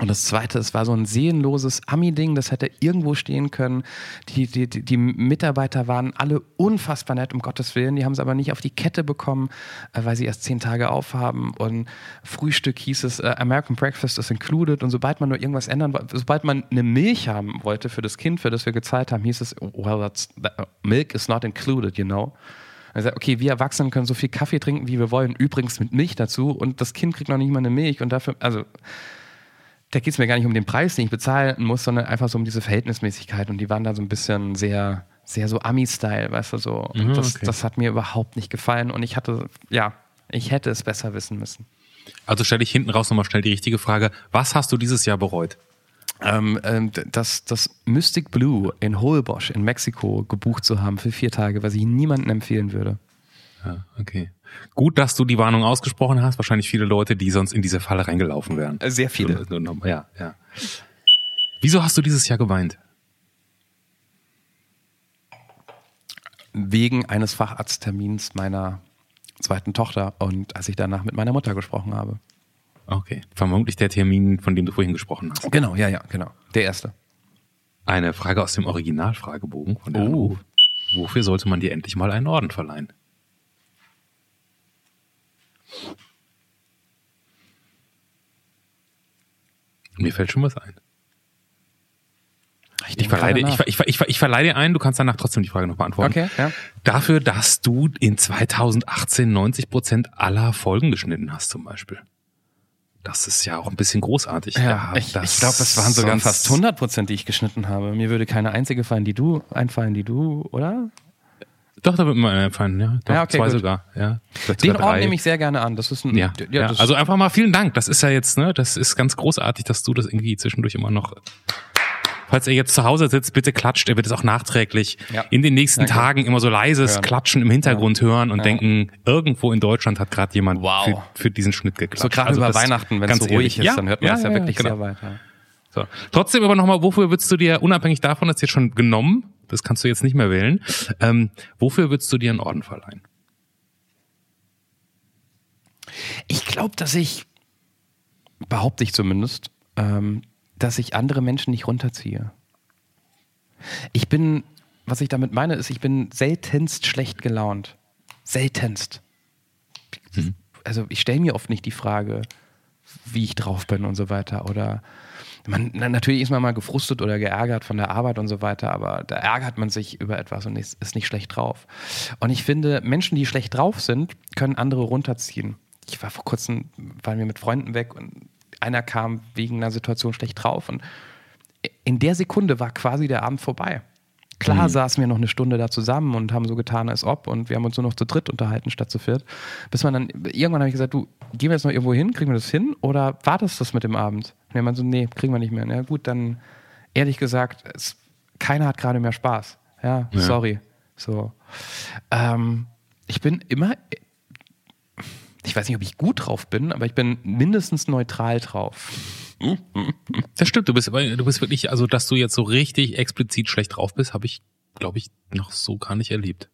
und das zweite, es war so ein seelenloses Ami-Ding, das hätte irgendwo stehen können. Die, die, die, Mitarbeiter waren alle unfassbar nett, um Gottes Willen. Die haben es aber nicht auf die Kette bekommen, äh, weil sie erst zehn Tage aufhaben. Und Frühstück hieß es, äh, American Breakfast is included. Und sobald man nur irgendwas ändern wollte, sobald man eine Milch haben wollte für das Kind, für das wir gezahlt haben, hieß es, well, that's, that, milk is not included, you know. Okay, wir Erwachsenen können so viel Kaffee trinken, wie wir wollen, übrigens mit Milch dazu. Und das Kind kriegt noch nicht mal eine Milch. Und dafür, also da geht es mir gar nicht um den Preis, den ich bezahlen muss, sondern einfach so um diese Verhältnismäßigkeit. Und die waren da so ein bisschen sehr, sehr so Ami-Style, weißt du, so. Und Mhm, das, okay. das hat mir überhaupt nicht gefallen. Und ich hatte, ja, ich hätte es besser wissen müssen. Also stelle ich hinten raus nochmal schnell die richtige Frage. Was hast du dieses Jahr bereut? Ähm, ähm, das, das Mystic Blue in Holbosch in Mexiko gebucht zu haben für vier Tage, was ich niemandem empfehlen würde. Ja, okay. Gut, dass du die Warnung ausgesprochen hast. Wahrscheinlich viele Leute, die sonst in diese Falle reingelaufen wären. Äh, Sehr viele. Ja, ja. Wieso hast du dieses Jahr geweint? Wegen eines Facharzttermins meiner zweiten Tochter und als ich danach mit meiner Mutter gesprochen habe. Okay. Vermutlich der Termin, von dem du vorhin gesprochen hast. Genau, ja, ja, genau. Der erste. Eine Frage aus dem Originalfragebogen von der Oh. Anruf. Wofür sollte man dir endlich mal einen Orden verleihen? Mir fällt schon was ein. Ich, ich, nach. ver- ich, ich, ver- ich verleihe dir ein, du kannst danach trotzdem die Frage noch beantworten. Okay, ja. Dafür, dass du in 2018 90 Prozent aller Folgen geschnitten hast, zum Beispiel. Das ist ja auch ein bisschen großartig. Ja, ich, ich glaube, es waren sogar fast 100 Prozent, die ich geschnitten habe. Mir würde keine einzige fallen, die du einfallen, die du, oder? Doch, da wird mir einer einfallen, ja. Doch, Ja, okay, zwei gut. sogar, ja. Vielleicht Den drei. nehme ich sehr gerne an. Das ist ein, Ja, ja, das- also einfach mal vielen Dank. Das ist ja jetzt, ne, das ist ganz großartig, dass du das irgendwie zwischendurch immer noch. Falls er jetzt zu Hause sitzt, bitte klatscht. Er wird es auch nachträglich Ja. in den nächsten Danke. Tagen immer so leises Hören. Klatschen im Hintergrund hören und Ja. denken, irgendwo in Deutschland hat gerade jemand Wow. für, für diesen Schnitt geklatscht. so gerade Also über Weihnachten, wenn es ganz so ruhig ist, Ja, dann hört man ja, das ja, ja, wirklich genau. sehr weit. So. Trotzdem aber nochmal, wofür würdest du dir, unabhängig davon, das jetzt schon genommen, das kannst du jetzt nicht mehr wählen, ähm, wofür würdest du dir einen Orden verleihen? Ich glaube, dass ich, behaupte ich zumindest, ähm, dass ich andere Menschen nicht runterziehe. Ich bin, was ich damit meine, ist, ich bin seltenst schlecht gelaunt. Seltenst. Mhm. Also ich stelle mir oft nicht die Frage, wie ich drauf bin und so weiter. Oder man, natürlich ist man mal gefrustet oder geärgert von der Arbeit und so weiter, aber da ärgert man sich über etwas und ist, ist nicht schlecht drauf. Und ich finde, Menschen, die schlecht drauf sind, können andere runterziehen. Ich war vor kurzem, waren wir mit Freunden weg und einer kam wegen einer Situation schlecht drauf und in der Sekunde war quasi der Abend vorbei. Klar mhm. saßen wir noch eine Stunde da zusammen und haben so getan, als ob und wir haben uns nur noch zu dritt unterhalten statt zu viert. Bis man dann, irgendwann habe ich gesagt, du, gehen wir jetzt noch irgendwo hin, kriegen wir das hin oder wartest das mit dem Abend? Und meinte so, nee, kriegen wir nicht mehr. Na gut, dann ehrlich gesagt, es, keiner hat gerade mehr Spaß. Ja, ja. sorry. So. Ähm, ich bin immer, ich weiß nicht, ob ich gut drauf bin, aber ich bin mindestens neutral drauf. Das stimmt, du bist, du bist wirklich, also dass du jetzt so richtig explizit schlecht drauf bist, habe ich, glaube ich, noch so gar nicht erlebt.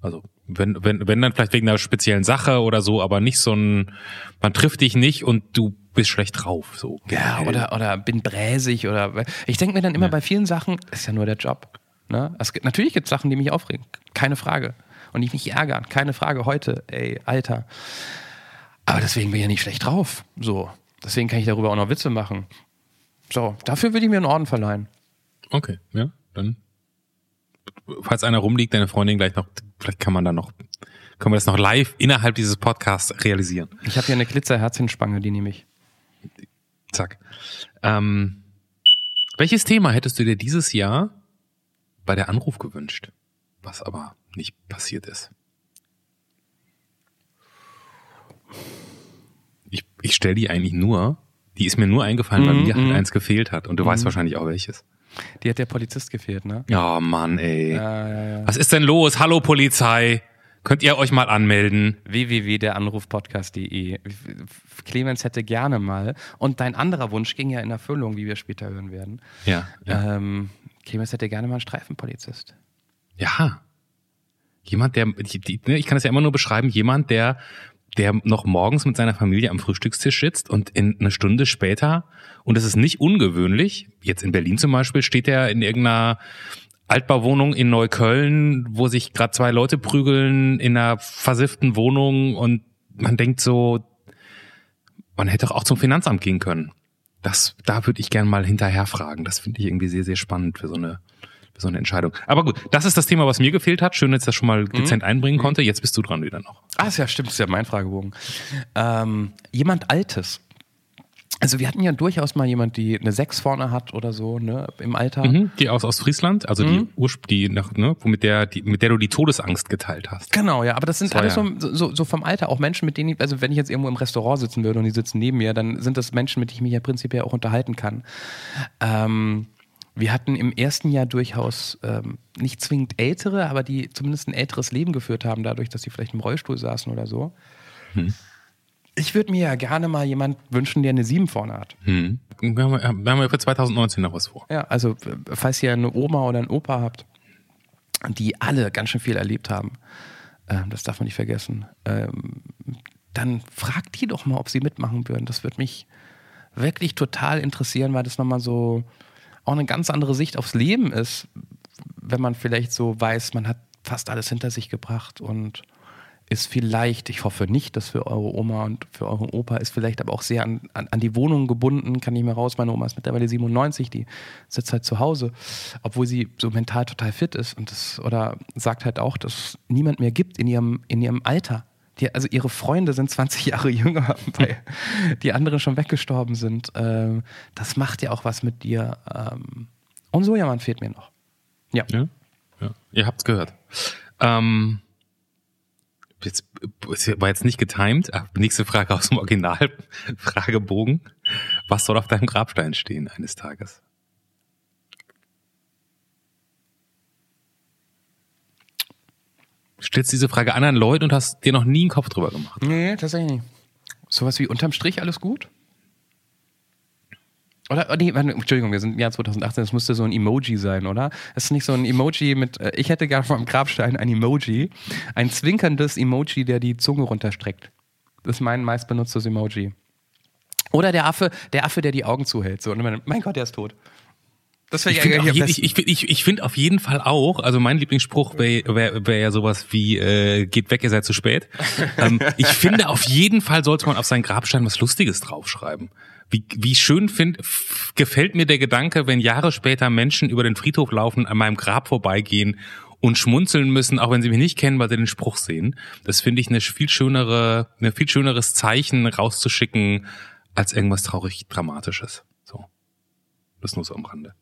Also wenn, wenn, wenn dann vielleicht wegen einer speziellen Sache oder so, aber nicht so ein, man trifft dich nicht und du bist schlecht drauf. So. Ja, oder, oder bin bräsig oder ich denke mir dann immer ja. bei vielen Sachen, ist ja nur der Job. Ne? Es gibt, natürlich gibt es Sachen, die mich aufregen, keine Frage. Und die mich ärgern, keine Frage heute, ey, Alter. Aber deswegen bin ich ja nicht schlecht drauf. So. Deswegen kann ich darüber auch noch Witze machen. So, dafür würde ich mir einen Orden verleihen. Okay, ja, dann. Falls einer rumliegt, deine Freundin gleich noch, vielleicht kann man da noch, können wir das noch live innerhalb dieses Podcasts realisieren. Ich habe hier eine Glitzerherzchenspange, die nehme ich. Zack. Ähm, welches Thema hättest du dir dieses Jahr bei der Anruf gewünscht, was aber nicht passiert ist? ich, ich stelle die eigentlich nur, die ist mir nur eingefallen, mm, weil mir halt mm. eins gefehlt hat. Und du mm. weißt mhm. wahrscheinlich auch welches. Die hat der Polizist gefehlt, ne? Ja, Mann, ey. Ja, ja, ja. Was ist denn los? Hallo Polizei. Könnt ihr euch mal anmelden? www.deranrufpodcast.de Clemens hätte gerne mal. Und dein anderer Wunsch ging ja in Erfüllung, wie wir später hören werden. Ja. ja. Ähm, Clemens hätte gerne mal einen Streifenpolizist. Ja. Jemand, der, ich, ne, ich kann es ja immer nur beschreiben, jemand, der der noch morgens mit seiner Familie am Frühstückstisch sitzt und in eine Stunde später, und das ist nicht ungewöhnlich, jetzt in Berlin zum Beispiel, steht er in irgendeiner Altbauwohnung in Neukölln, wo sich gerade zwei Leute prügeln in einer versifften Wohnung und man denkt so, man hätte auch zum Finanzamt gehen können. Das, da würde ich gern mal hinterher fragen. Das finde ich irgendwie sehr, sehr spannend für so eine so eine Entscheidung. Aber gut, das ist das Thema, was mir gefehlt hat. Schön, dass ich das schon mal mhm. dezent mhm. einbringen konnte. Jetzt bist du dran wieder noch. Ah, ja, stimmt, das ist ja mein Fragebogen. Ähm, jemand Altes. Also wir hatten ja durchaus mal jemand, die eine 6 vorne hat oder so, ne, im Alter. Mhm, die aus Ostfriesland, also mhm. die Urspr die nach, ne, mit der, die, mit der du die Todesangst geteilt hast. Genau, ja, aber das sind das alles ja. so, so, so vom Alter auch Menschen, mit denen ich, also wenn ich jetzt irgendwo im Restaurant sitzen würde und die sitzen neben mir, dann sind das Menschen, mit denen ich mich ja prinzipiell auch unterhalten kann. Ähm, wir hatten im ersten Jahr durchaus ähm, nicht zwingend Ältere, aber die zumindest ein älteres Leben geführt haben, dadurch, dass sie vielleicht im Rollstuhl saßen oder so. Hm. Ich würde mir ja gerne mal jemand wünschen, der eine 7 vorne hat. Hm. Wir, haben, ja für 2019 noch was vor. Ja, also falls ihr eine Oma oder einen Opa habt, die alle ganz schön viel erlebt haben, äh, das darf man nicht vergessen, ähm, dann fragt die doch mal, ob sie mitmachen würden. Das würde mich wirklich total interessieren, weil das nochmal so auch eine ganz andere Sicht aufs Leben ist, wenn man vielleicht so weiß, man hat fast alles hinter sich gebracht und ist vielleicht, ich hoffe nicht, dass für eure Oma und für euren Opa ist vielleicht aber auch sehr an, an, an, die Wohnung gebunden, kann nicht mehr raus. Meine Oma ist mittlerweile 97, die sitzt halt zu Hause, obwohl sie so mental total fit ist und das, oder sagt halt auch, dass es niemand mehr gibt in ihrem, in ihrem Alter. Die, also ihre Freunde sind 20 <laughs> Jahre jünger, weil die anderen schon weggestorben sind. Ähm, das macht ja auch was mit dir. Ähm, und so jemand fehlt mir noch. Ja. ja, ja. Ihr habt's gehört. Ähm, jetzt, war jetzt nicht getimed. Nächste Frage aus dem Original-Fragebogen. <laughs> Was soll auf deinem Grabstein stehen eines Tages? Stellst diese Frage anderen Leuten und hast dir noch nie einen Kopf drüber gemacht. Nee, tatsächlich nicht. Sowas wie unterm Strich alles gut? Oder, oh nee, Entschuldigung, wir sind im Jahr 2018, das müsste so ein Emoji sein, oder? Es ist nicht so ein Emoji mit, äh, ich hätte gerne vom Grabstein ein Emoji, ein zwinkerndes Emoji, der die Zunge runterstreckt. Das ist mein meistbenutztes Emoji. Oder der Affe, der Affe, der die Augen zuhält. So, mein Gott, der ist tot. Das ich finde ich, ich, ich, ich find auf jeden Fall auch, also mein Lieblingsspruch wäre wär, wär ja sowas wie, äh, geht weg, ihr seid zu spät. <laughs> ähm, ich finde auf jeden Fall sollte man auf seinen Grabstein was Lustiges draufschreiben. Wie, wie schön find, gefällt mir der Gedanke, wenn Jahre später Menschen über den Friedhof laufen, an meinem Grab vorbeigehen und schmunzeln müssen, auch wenn sie mich nicht kennen, weil sie den Spruch sehen. Das finde ich eine viel schönere, eine viel schöneres Zeichen rauszuschicken, als irgendwas traurig Dramatisches. So. Das nur so am Rande.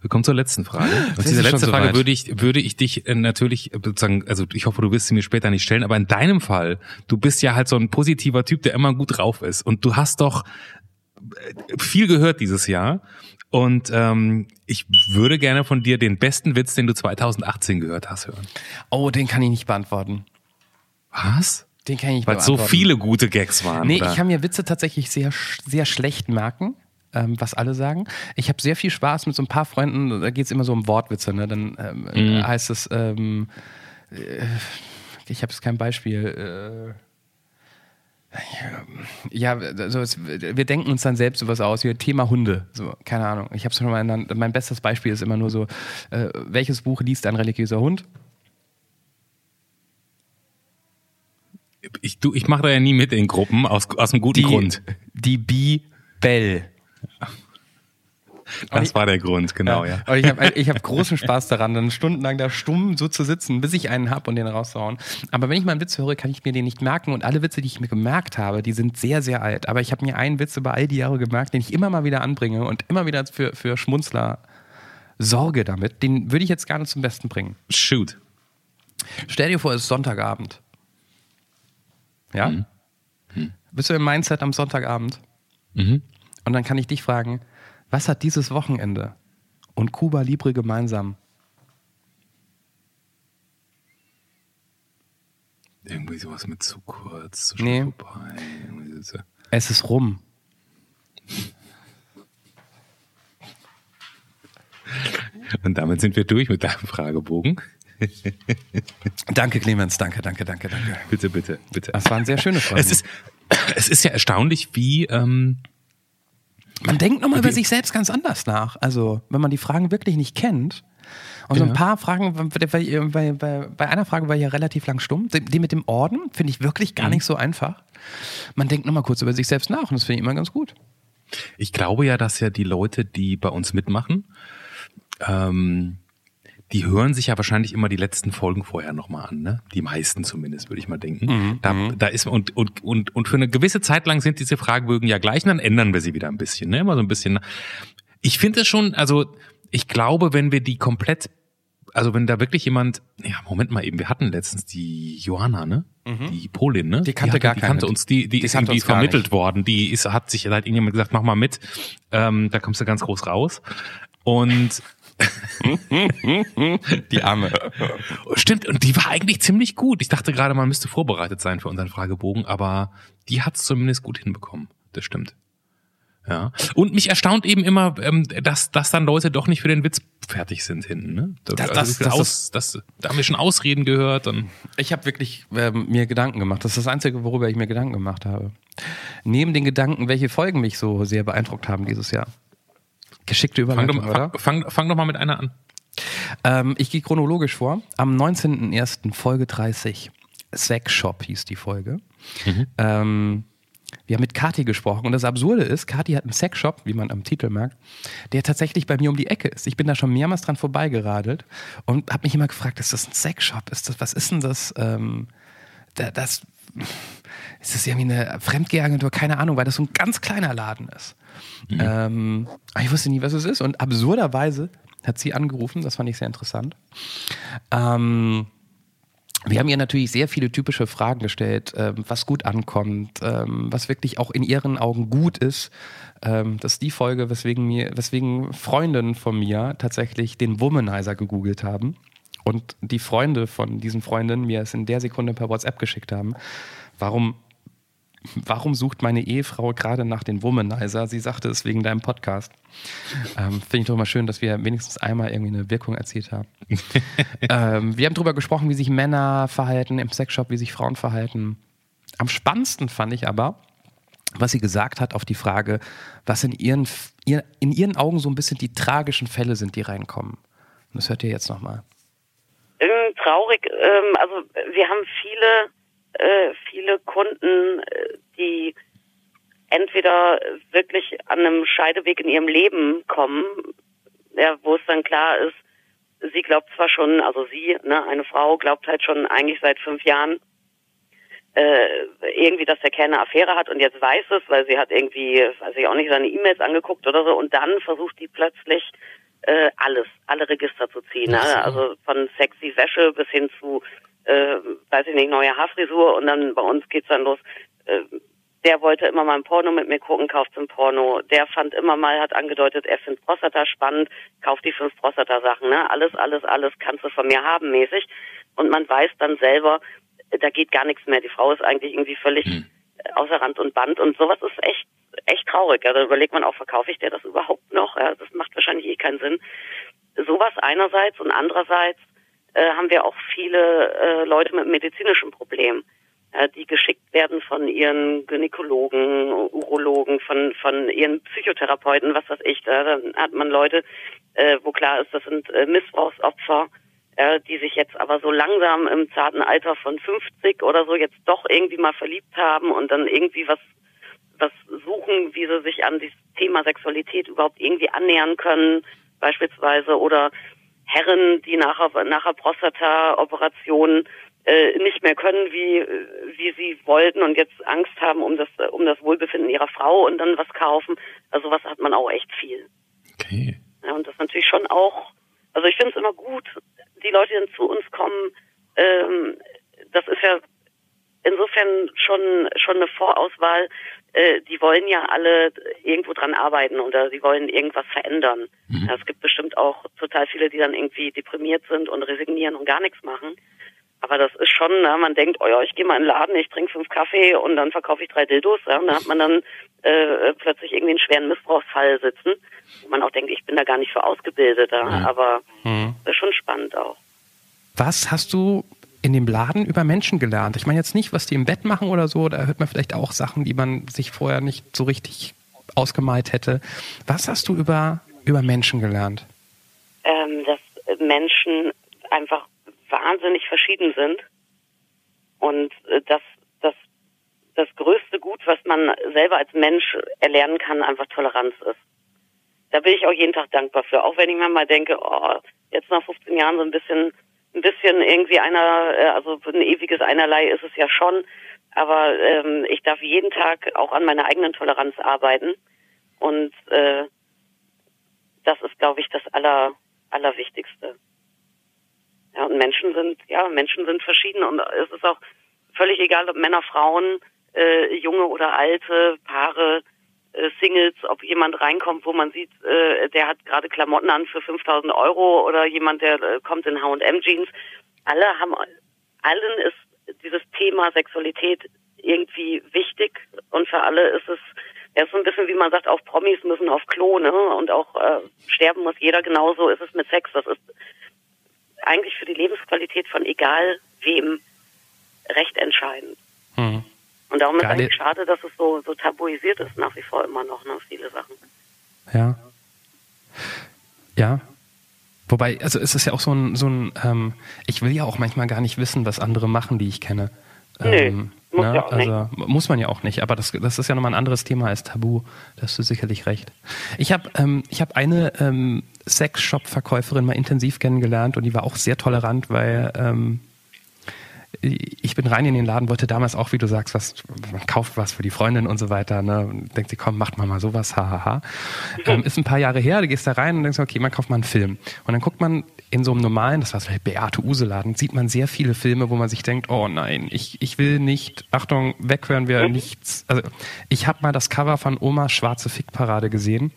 Wir kommen zur letzten Frage. Und diese letzte Frage würde ich, würde ich dich äh, natürlich sozusagen, also ich hoffe, du wirst sie mir später nicht stellen, aber in deinem Fall, du bist ja halt so ein positiver Typ, der immer gut drauf ist. Und du hast doch äh, viel gehört dieses Jahr. Und ähm, ich würde gerne von dir den besten Witz, den du 2018 gehört hast, hören. Oh, den kann ich nicht beantworten. Was? Den kann ich nicht Weil beantworten. so viele gute Gags waren. Nee, oder? ich kann mir Witze tatsächlich sehr, sehr schlecht merken, ähm, was alle sagen. Ich habe sehr viel Spaß mit so ein paar Freunden, da geht es immer so um Wortwitze. Ne? Dann ähm, Mhm. heißt es, ähm, äh, ich habe jetzt kein Beispiel. Äh, ja, also es, wir denken uns dann selbst sowas aus, wie Thema Hunde. So, keine Ahnung. Ich habe schon mal, in- mein bestes Beispiel ist immer nur so, äh, welches Buch liest ein religiöser Hund? ich, du, ich mache da ja nie mit in Gruppen, aus, aus einem guten Die, Grund. die Bibel. <laughs> Das war der Grund, genau, ja. Und ich habe ich hab <laughs> großen Spaß daran, dann stundenlang da stumm so zu sitzen, bis ich einen hab und den rauszuhauen. Aber wenn ich mal einen Witz höre, kann ich mir den nicht merken. Und alle Witze, die ich mir gemerkt habe, die sind sehr, sehr alt. Aber ich habe mir einen Witz über all die Jahre gemerkt, den ich immer mal wieder anbringe und immer wieder für, für Schmunzler sorge damit. Den würde ich jetzt gerne zum Besten bringen. Shoot. Stell dir vor, es ist Sonntagabend. Ja? Bist du im Mindset am Sonntagabend? Mhm. Und dann kann ich dich fragen, was hat dieses Wochenende und Cuba Libre gemeinsam? Irgendwie sowas mit zu kurz, zu Nee. vorbei. Es ist rum. Und damit sind wir durch mit deinem Fragebogen. Danke, Clemens. Danke, danke, danke, danke. Bitte, bitte, bitte. Das waren sehr schöne Fragen. Es ist, es ist ja erstaunlich, wie, ähm, man denkt nochmal über sich selbst ganz anders nach. Also, wenn man die Fragen wirklich nicht kennt. Und so ein paar Fragen, bei, bei, bei, einer Frage war ich ja relativ lang stumm. Die, die mit dem Orden finde ich wirklich gar nicht so einfach. Man denkt nochmal kurz über sich selbst nach und das finde ich immer ganz gut. ich glaube ja, dass ja die Leute, die bei uns mitmachen, ähm, die hören sich ja wahrscheinlich immer die letzten Folgen vorher nochmal an, ne? Die meisten zumindest, würde ich mal denken. Da, da ist und, und, und, und für eine gewisse Zeit lang sind diese Fragebögen ja gleich und dann ändern wir sie wieder ein bisschen, ne? Immer so ein bisschen. Ich finde es schon, also ich glaube, wenn wir die komplett, also wenn da wirklich jemand, ja, Moment mal eben, wir hatten letztens die Johanna, ne? Die Polin, ne? Die kannte hatte, gar die keine. kannte uns, die, die, Die ist irgendwie vermittelt worden. Die ist, hat sich, da hat irgendjemand gesagt, mach mal mit, ähm, da kommst du ganz groß raus. Und <laughs> Die Arme. Stimmt, und die war eigentlich ziemlich gut. Ich dachte gerade, man müsste vorbereitet sein für unseren Fragebogen, aber die hat es zumindest gut hinbekommen. Das stimmt. Ja. Und mich erstaunt eben immer, ähm, dass, dass dann Leute doch nicht für den Witz fertig sind hinten. Ne? Das- also das- viel das aus, das, da haben wir schon Ausreden gehört. Und Ich habe wirklich ähm, mir Gedanken gemacht. Das ist das Einzige, worüber ich mir Gedanken gemacht habe. Neben den Gedanken, welche Folgen mich so sehr beeinflusst haben dieses Jahr. Geschickte fang, Überleitung, doch, oder? fang, fang, fang doch mal mit einer an. Ähm, ich gehe chronologisch vor. Am 19.01. Folge 30. Sex Shop hieß die Folge. Ähm, wir haben mit Kati gesprochen und das Absurde ist, Kati hat einen Sexshop, wie man am Titel merkt, der tatsächlich bei mir um die Ecke ist. Ich bin da schon mehrmals dran vorbeigeradelt und habe mich immer gefragt, ist das ein Sexshop? Ist das, was ist denn das? Ähm, da, das ist das irgendwie eine Fremdgehagentur? Keine Ahnung, weil das so ein ganz kleiner Laden ist. Ähm, aber ich wusste nie, was es ist. Und absurderweise hat sie angerufen, das fand ich sehr interessant. Ähm, wir haben ihr natürlich sehr viele typische Fragen gestellt, ähm, was gut ankommt, ähm, was wirklich auch in ihren Augen gut ist. Ähm, das ist die Folge, weswegen, mir, weswegen Freundinnen von mir tatsächlich den Womanizer gegoogelt haben und die Freunde von diesen Freundinnen mir es in der Sekunde per WhatsApp geschickt haben. Warum warum sucht meine Ehefrau gerade nach den Womanizer? Sie sagte es wegen deinem Podcast. Ähm, Finde ich doch mal schön, dass wir wenigstens einmal irgendwie eine Wirkung erzielt haben. <laughs> ähm, wir haben darüber gesprochen, wie sich Männer verhalten im Sexshop, wie sich Frauen verhalten. Am spannendsten fand ich aber, was sie gesagt hat auf die Frage, was in ihren, ihr, in ihren Augen so ein bisschen die tragischen Fälle sind, die reinkommen. Und das hört ihr jetzt nochmal. Ähm, traurig, ähm, also wir haben viele, äh, viele Kunden, äh, die entweder wirklich an einem Scheideweg in ihrem Leben kommen, ja, wo es dann klar ist, sie glaubt zwar schon, also sie, ne, eine Frau glaubt halt schon eigentlich seit fünf Jahren, äh, irgendwie, dass der Kerl eine Affäre hat und jetzt weiß es, weil sie hat irgendwie, weiß ich auch nicht, seine E-Mails angeguckt oder so und dann versucht die plötzlich äh, alles, alle Register zu ziehen. Ne? Also von sexy Wäsche bis hin zu, äh, weiß ich nicht, neue Haarfrisur und dann bei uns geht's dann los. Äh, der wollte immer mal ein Porno mit mir gucken, kauft ein Porno. Der fand immer mal, hat angedeutet, er findet Prostata spannend, kauft die fünf Prostata-Sachen. Ne? Alles, alles, alles kannst du von mir haben mäßig. Und man weiß dann selber, da geht gar nichts mehr. Die Frau ist eigentlich irgendwie völlig hm. außer Rand und Band und sowas ist echt echt traurig. Da überlegt man auch, verkaufe ich dir das überhaupt noch? Ja, das macht wahrscheinlich eh keinen Sinn. Sowas einerseits und andererseits äh, haben wir auch viele äh, Leute mit medizinischem Problem, äh, die geschickt werden von ihren Gynäkologen, Urologen, von von ihren Psychotherapeuten, was weiß ich. Da, hat man Leute, äh, wo klar ist, das sind äh, Missbrauchsopfer äh, die sich jetzt aber so langsam im zarten Alter von 50 oder so jetzt doch irgendwie mal verliebt haben und dann irgendwie was was suchen, wie sie sich an das Thema Sexualität überhaupt irgendwie annähern können, beispielsweise oder Herren, die nachher nachher Prostata-Operationen äh, nicht mehr können, wie wie sie wollten und jetzt Angst haben um das um das Wohlbefinden ihrer Frau und dann was kaufen. Also was hat man auch echt viel. Okay. Ja, und das natürlich schon auch. Also ich finde es immer gut, die Leute, die dann zu uns kommen, ähm, das ist ja insofern schon schon eine Vorauswahl. Äh, die wollen ja alle irgendwo dran arbeiten oder sie wollen irgendwas verändern. Mhm. Ja, es gibt bestimmt auch total viele, die dann irgendwie deprimiert sind und resignieren und gar nichts machen. Aber das ist schon, na, man denkt, oh ja, ich gehe mal in den Laden, ich trinke fünf Kaffee und dann verkaufe ich drei Dildos. Ja, und da hat man dann äh, plötzlich irgendwie einen schweren Missbrauchsfall sitzen, wo man auch denkt, ich bin da gar nicht für ausgebildet. Ja, mhm. Aber mhm. das ist schon spannend auch. Was hast du in dem Laden über Menschen gelernt? Ich meine jetzt nicht, was die im Bett machen oder so, da hört man vielleicht auch Sachen, die man sich vorher nicht so richtig ausgemalt hätte. Was hast du über, über Menschen gelernt? Ähm, dass Menschen einfach wahnsinnig verschieden sind und äh, dass das, das größte Gut, was man selber als Mensch erlernen kann, einfach Toleranz ist. Da bin ich auch jeden Tag dankbar für, auch wenn ich mir mal denke, oh, jetzt nach 15 Jahren so ein bisschen ein bisschen irgendwie einer, äh, also ein ewiges Einerlei ist es ja schon, aber ähm, ich darf jeden Tag auch an meiner eigenen Toleranz arbeiten. Und äh, das ist, glaube ich, das aller allerwichtigste. Ja, und Menschen sind, ja, Menschen sind verschieden. Und es ist auch völlig egal, ob Männer, Frauen, äh, junge oder alte Paare, Singles, ob jemand reinkommt, wo man sieht, äh, der hat gerade Klamotten an für 5000 Euro oder jemand, der äh, kommt in H&M Jeans. Alle haben, allen ist dieses Thema Sexualität irgendwie wichtig und für alle ist es ja so ein bisschen wie man sagt, auch Promis müssen auf Klo, ne? Und auch äh, sterben muss jeder genauso ist es mit Sex. Das ist eigentlich für die Lebensqualität von egal wem recht entscheidend. Mhm. Und darum Geile. ist eigentlich schade, dass es so, so tabuisiert ist nach wie vor immer noch, ne, viele Sachen. Ja. Ja. Wobei, also es ist ja auch so ein, so ein ähm, ich will ja auch manchmal gar nicht wissen, was andere machen, die ich kenne. Ähm, Nö, muss, ne? ja also, muss man ja auch nicht, aber das, das ist ja nochmal ein anderes Thema als Tabu. Da hast du sicherlich recht. Ich habe ähm, hab eine ähm, Sexshop-Verkäuferin mal intensiv kennengelernt und die war auch sehr tolerant, weil ähm, ich bin rein in den Laden, wollte damals auch, wie du sagst, was, man kauft was für die Freundin und so weiter, ne? Und denkt sie, komm, macht mal mal sowas, hahaha. Ha, ha. Ähm, ist ein paar Jahre her, du gehst da rein und denkst, okay, man kauft mal einen Film. Und dann guckt man in so einem normalen, das war so der Beate Use-Laden, sieht man sehr viele Filme, wo man sich denkt, oh nein, ich, ich will nicht, Achtung, weghören wir nichts. Also ich habe mal das Cover von Omas Schwarze Fickparade gesehen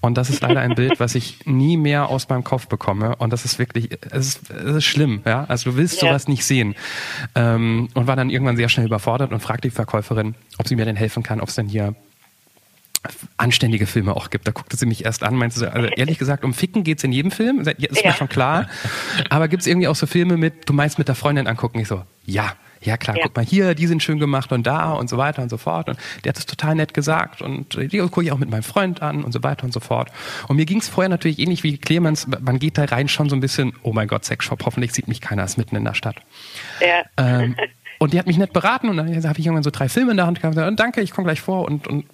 und das ist leider ein Bild, was ich nie mehr aus meinem Kopf bekomme. Und das ist wirklich, es ist, es ist schlimm, ja. Also du willst ja. sowas nicht sehen. Ähm, und war dann irgendwann sehr schnell überfordert und fragte die Verkäuferin, ob sie mir denn helfen kann, ob es denn hier anständige Filme auch gibt. Da guckte sie mich erst an, meinte sie, also ehrlich gesagt, um Ficken geht's in jedem Film, ist ja. mir schon klar. Aber gibt's irgendwie auch so Filme mit, du meinst mit der Freundin angucken? Ich so, ja ja klar, ja. guck mal hier, die sind schön gemacht und da und so weiter und so fort. Und der hat es total nett gesagt und die gucke ich auch mit meinem Freund an und so weiter und so fort. Und mir ging es vorher natürlich ähnlich wie Clemens, man geht da rein schon so ein bisschen, oh mein Gott, Sexshop, hoffentlich sieht mich keiner, ist mitten in der Stadt. Ja. Ähm, <laughs> Und die hat mich nett beraten und dann habe ich irgendwann so drei Filme in der Hand gehabt und danke, ich komme gleich vor und, und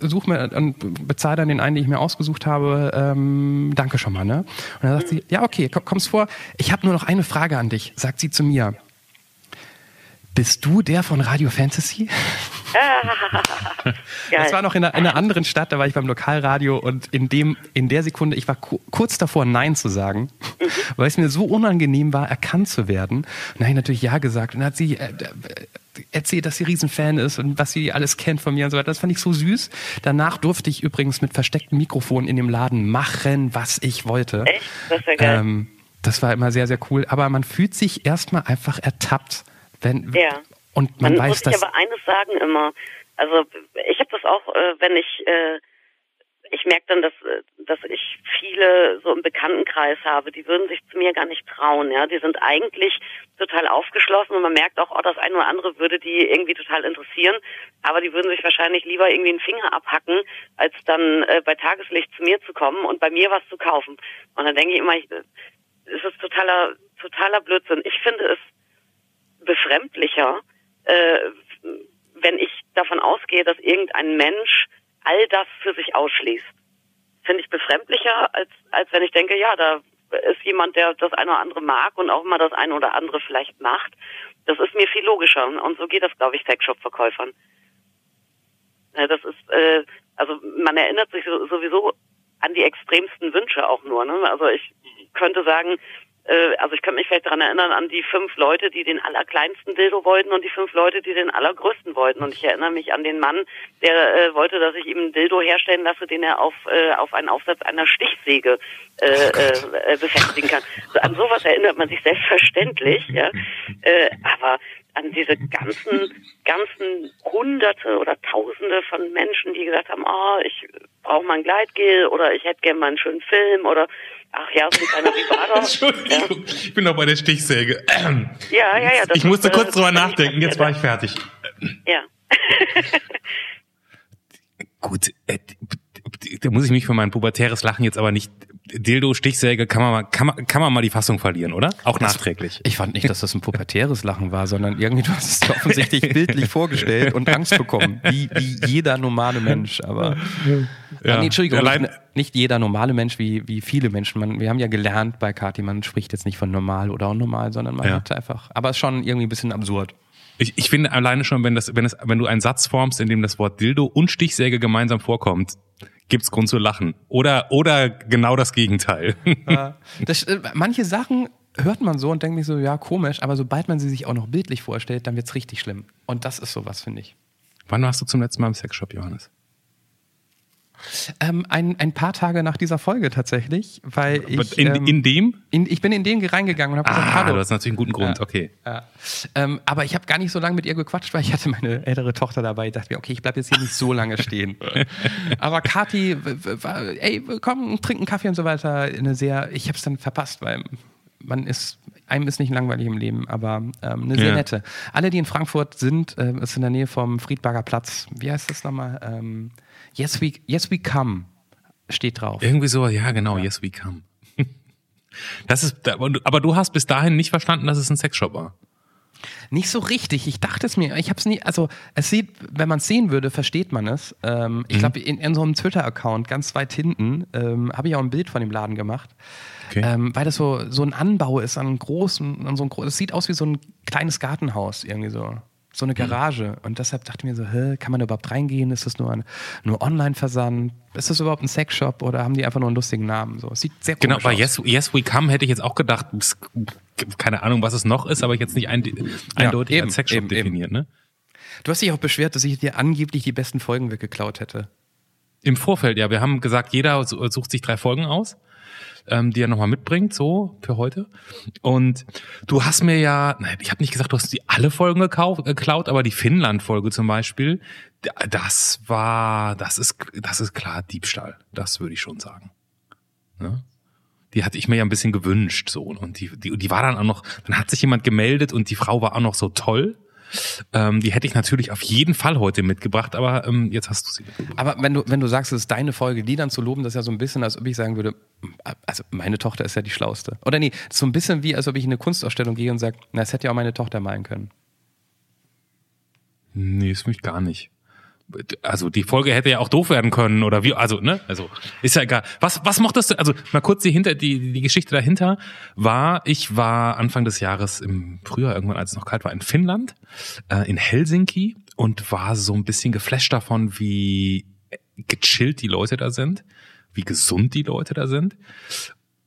suche mir und bezahle dann den einen, den ich mir ausgesucht habe. Ähm, danke schon mal, ne? Und dann sagt sie, ja, okay, komm, kommst vor. Ich habe nur noch eine Frage an dich, sagt sie zu mir. Bist du der von Radio Fantasy? <laughs> das war noch in einer, in einer, anderen Stadt, da war ich beim Lokalradio und in, dem, in der Sekunde, ich war kurz davor, Nein zu sagen, mhm. weil es mir so unangenehm war, erkannt zu werden. Und dann habe ich natürlich Ja gesagt und dann hat sie äh, äh, erzählt, dass sie Riesenfan ist und was sie alles kennt von mir und so weiter. Das fand ich so süß. Danach durfte ich übrigens mit verstecktem Mikrofon in dem Laden machen, was ich wollte. Echt? Das war geil. Ähm, das war immer sehr, sehr cool. Aber man fühlt sich erstmal einfach ertappt wenn, ja. Und man Dann weiß, muss ich aber eines sagen immer. Also ich habe das auch, äh, wenn ich äh, ich merke dann, dass, äh, dass ich viele so im Bekanntenkreis habe, die würden sich zu mir gar nicht trauen. Ja, die sind eigentlich total aufgeschlossen und man merkt auch, oh, das eine oder andere würde die irgendwie total interessieren, aber die würden sich wahrscheinlich lieber irgendwie einen Finger abhacken, als dann äh, bei Tageslicht zu mir zu kommen und bei mir was zu kaufen. Und dann denke ich immer, ich, es ist totaler totaler Blödsinn. Ich finde es befremdlicher, äh, wenn ich davon ausgehe, dass irgendein Mensch all das für sich ausschließt. Finde ich befremdlicher, als, als wenn ich denke, ja, da ist jemand, der das eine oder andere mag und auch immer das eine oder andere vielleicht macht. Das ist mir viel logischer. Und so geht das, glaube ich, Sexshop-Verkäufern. Das ist, äh, also man erinnert sich sowieso an die extremsten Wünsche auch nur. Ne? Also ich könnte sagen, also ich kann mich vielleicht daran erinnern an die fünf Leute, die den allerkleinsten Dildo wollten und die fünf Leute, die den allergrößten wollten. Und ich erinnere mich an den Mann, der äh, wollte, dass ich ihm einen Dildo herstellen lasse, den er auf, äh, auf einen Aufsatz einer Stichsäge äh, äh, befestigen kann. Also an sowas erinnert man sich selbstverständlich, ja. Äh, aber an diese ganzen, ganzen Hunderte oder Tausende von Menschen, die gesagt haben, oh, ich brauche mal ein Gleitgel oder ich hätte gerne mal einen schönen Film oder Ach ja, so ein kleiner Vibrator. Entschuldigung, ja. ich bin noch bei der Stichsäge. Ja, ja, ja. Ich musste ist, kurz drüber nachdenken, jetzt war ich fertig. Ja. Gut, äh, da muss ich mich für mein pubertäres Lachen jetzt aber nicht Dildo, Stichsäge, kann man, mal, kann, man, kann man mal die Fassung verlieren, oder? Auch das, nachträglich. Ich fand nicht, dass das ein pubertäres Lachen war, sondern irgendwie, du hast es offensichtlich <laughs> bildlich vorgestellt und Angst bekommen, wie, wie jeder normale Mensch. Aber ja. nee, Entschuldigung, Allein, nicht jeder normale Mensch, wie, wie viele Menschen. Man, wir haben ja gelernt bei Kati, man spricht jetzt nicht von normal oder unnormal, sondern man ja. hat einfach, aber es ist schon irgendwie ein bisschen absurd. Ich, ich finde alleine schon, wenn das, wenn es, wenn du einen Satz formst, in dem das Wort Dildo und Stichsäge gemeinsam vorkommt, gibt's Grund zu lachen. Oder, oder genau das Gegenteil. Ja, <laughs> das, äh, manche Sachen hört man so und denkt sich so, ja, komisch, aber sobald man sie sich auch noch bildlich vorstellt, dann wird's richtig schlimm. Und das ist sowas, finde ich. Wann warst du zum letzten Mal im Sexshop, Johannes? Ähm, ein, ein paar Tage nach dieser Folge tatsächlich, weil ich. In, ähm, in dem? In, ich bin in den reingegangen und habe gesagt, ah, hallo. Du hast natürlich einen guten Grund, ja, okay. Ja. Ähm, aber ich habe gar nicht so lange mit ihr gequatscht, weil ich hatte meine ältere Tochter dabei. Ich dachte mir, okay, ich bleibe jetzt hier nicht so lange stehen. <laughs> aber Kathi, ey, komm, trink einen Kaffee und so weiter. Eine sehr, ich habe es dann verpasst, weil man ist einem ist nicht langweilig im Leben, aber ähm, eine sehr ja. nette. Alle, die in Frankfurt sind, äh, ist in der Nähe vom Friedberger Platz. Wie heißt das nochmal? Ähm, Yes we, yes we come steht drauf. Irgendwie so, ja genau, ja. Yes we come. <laughs> Das ist, aber du hast bis dahin nicht verstanden, dass es ein Sexshop war. Nicht so richtig. Ich dachte es mir. Ich habe es nie. Also es sieht, wenn man es sehen würde, versteht man es. Ähm, ich mhm. glaube, in, in, so einem Twitter-Account ganz weit hinten ähm, habe ich auch ein Bild von dem Laden gemacht, okay. ähm, weil das so so ein Anbau ist an einem großen, an so ein Es sieht aus wie so ein kleines Gartenhaus irgendwie so so eine mhm. Garage. Und deshalb dachte ich mir so, hä, kann man überhaupt reingehen? Ist das nur ein nur Online-Versand? Ist das überhaupt ein Sexshop oder haben die einfach nur einen lustigen Namen? So, es sieht sehr Genau, bei yes, yes We Come hätte ich jetzt auch gedacht, keine Ahnung, was es noch ist, aber jetzt nicht ein, eindeutig ja, eben, als Sexshop eben, definiert, eben. ne? Du hast dich auch beschwert, dass ich dir angeblich die besten Folgen weggeklaut hätte. Im Vorfeld, ja. Wir haben gesagt, jeder sucht sich drei Folgen aus ähm, die er nochmal mitbringt, so für heute. Und du hast mir ja, ich habe nicht gesagt, du hast die alle Folgen gekauft, geklaut, aber die Finnland-Folge zum Beispiel, das war, das ist, das ist klar Diebstahl. Das würde ich schon sagen. Ne? Die hatte ich mir ja ein bisschen gewünscht, so. Und die, die, die war dann auch noch, dann hat sich jemand gemeldet und die Frau war auch noch so toll Ähm, die hätte ich natürlich auf jeden Fall heute mitgebracht, aber ähm, jetzt hast du sie mitgebracht. Aber wenn du, wenn du sagst, es ist deine Folge, die dann zu loben, das ist ja so ein bisschen, als ob ich sagen würde, also meine Tochter ist ja die Schlauste. Oder nee, so ein bisschen wie, als ob ich in eine Kunstausstellung gehe und sage, na, es hätte ja auch meine Tochter malen können. Nee, ist mich gar nicht also die Folge hätte ja auch doof werden können oder wie, also, ne, also, ist ja egal. Was, was mochtest du, also, mal kurz die hinter, die, die Geschichte dahinter. War, ich war Anfang des Jahres im Frühjahr irgendwann, als es noch kalt war, in Finnland, äh, in Helsinki und war so ein bisschen geflasht davon, wie gechillt die Leute da sind, wie gesund die Leute da sind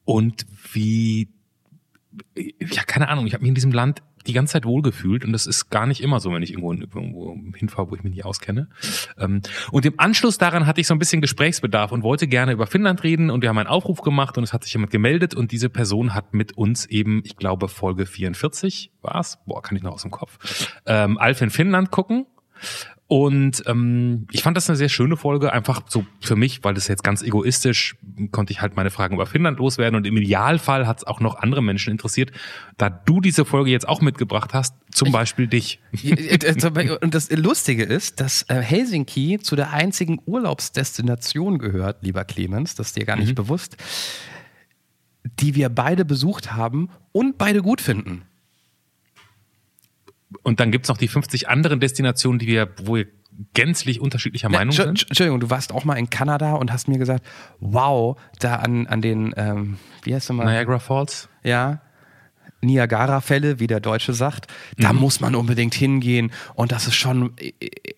und wie ja, keine Ahnung, ich habe mich in diesem Land die ganze Zeit wohlgefühlt und das ist gar nicht immer so, wenn ich irgendwo, irgendwo hinfahre, wo ich mich nicht auskenne. Ähm, und im Anschluss daran hatte ich so ein bisschen Gesprächsbedarf und wollte gerne über Finnland reden und wir haben einen Aufruf gemacht und es hat sich jemand gemeldet und diese Person hat mit uns eben, ich glaube Folge 44 war's, boah, kann ich noch aus dem Kopf, ähm, Alf in Finnland gucken und ähm, ich fand das eine sehr schöne Folge, einfach so für mich, weil das jetzt ganz egoistisch, konnte ich halt meine Fragen über Finnland loswerden und im Idealfall hat es auch noch andere Menschen interessiert. Da du diese Folge jetzt auch mitgebracht hast, zum ich, Beispiel dich. Und das Lustige ist, dass äh, Helsinki zu der einzigen Urlaubsdestination gehört, lieber Clemens, das ist dir gar nicht mhm. bewusst, die wir beide besucht haben und beide gut finden. Und dann gibt's noch die 50 anderen Destinationen, die wir, wo wir gänzlich unterschiedlicher Na, Meinung sind. Entschuldigung, du warst auch mal in Kanada und hast mir gesagt, wow, da an, an den, ähm, wie heißt du mal? Niagara Falls. Ja, Niagara-Fälle, wie der Deutsche sagt, da mhm. muss man unbedingt hingehen und das ist schon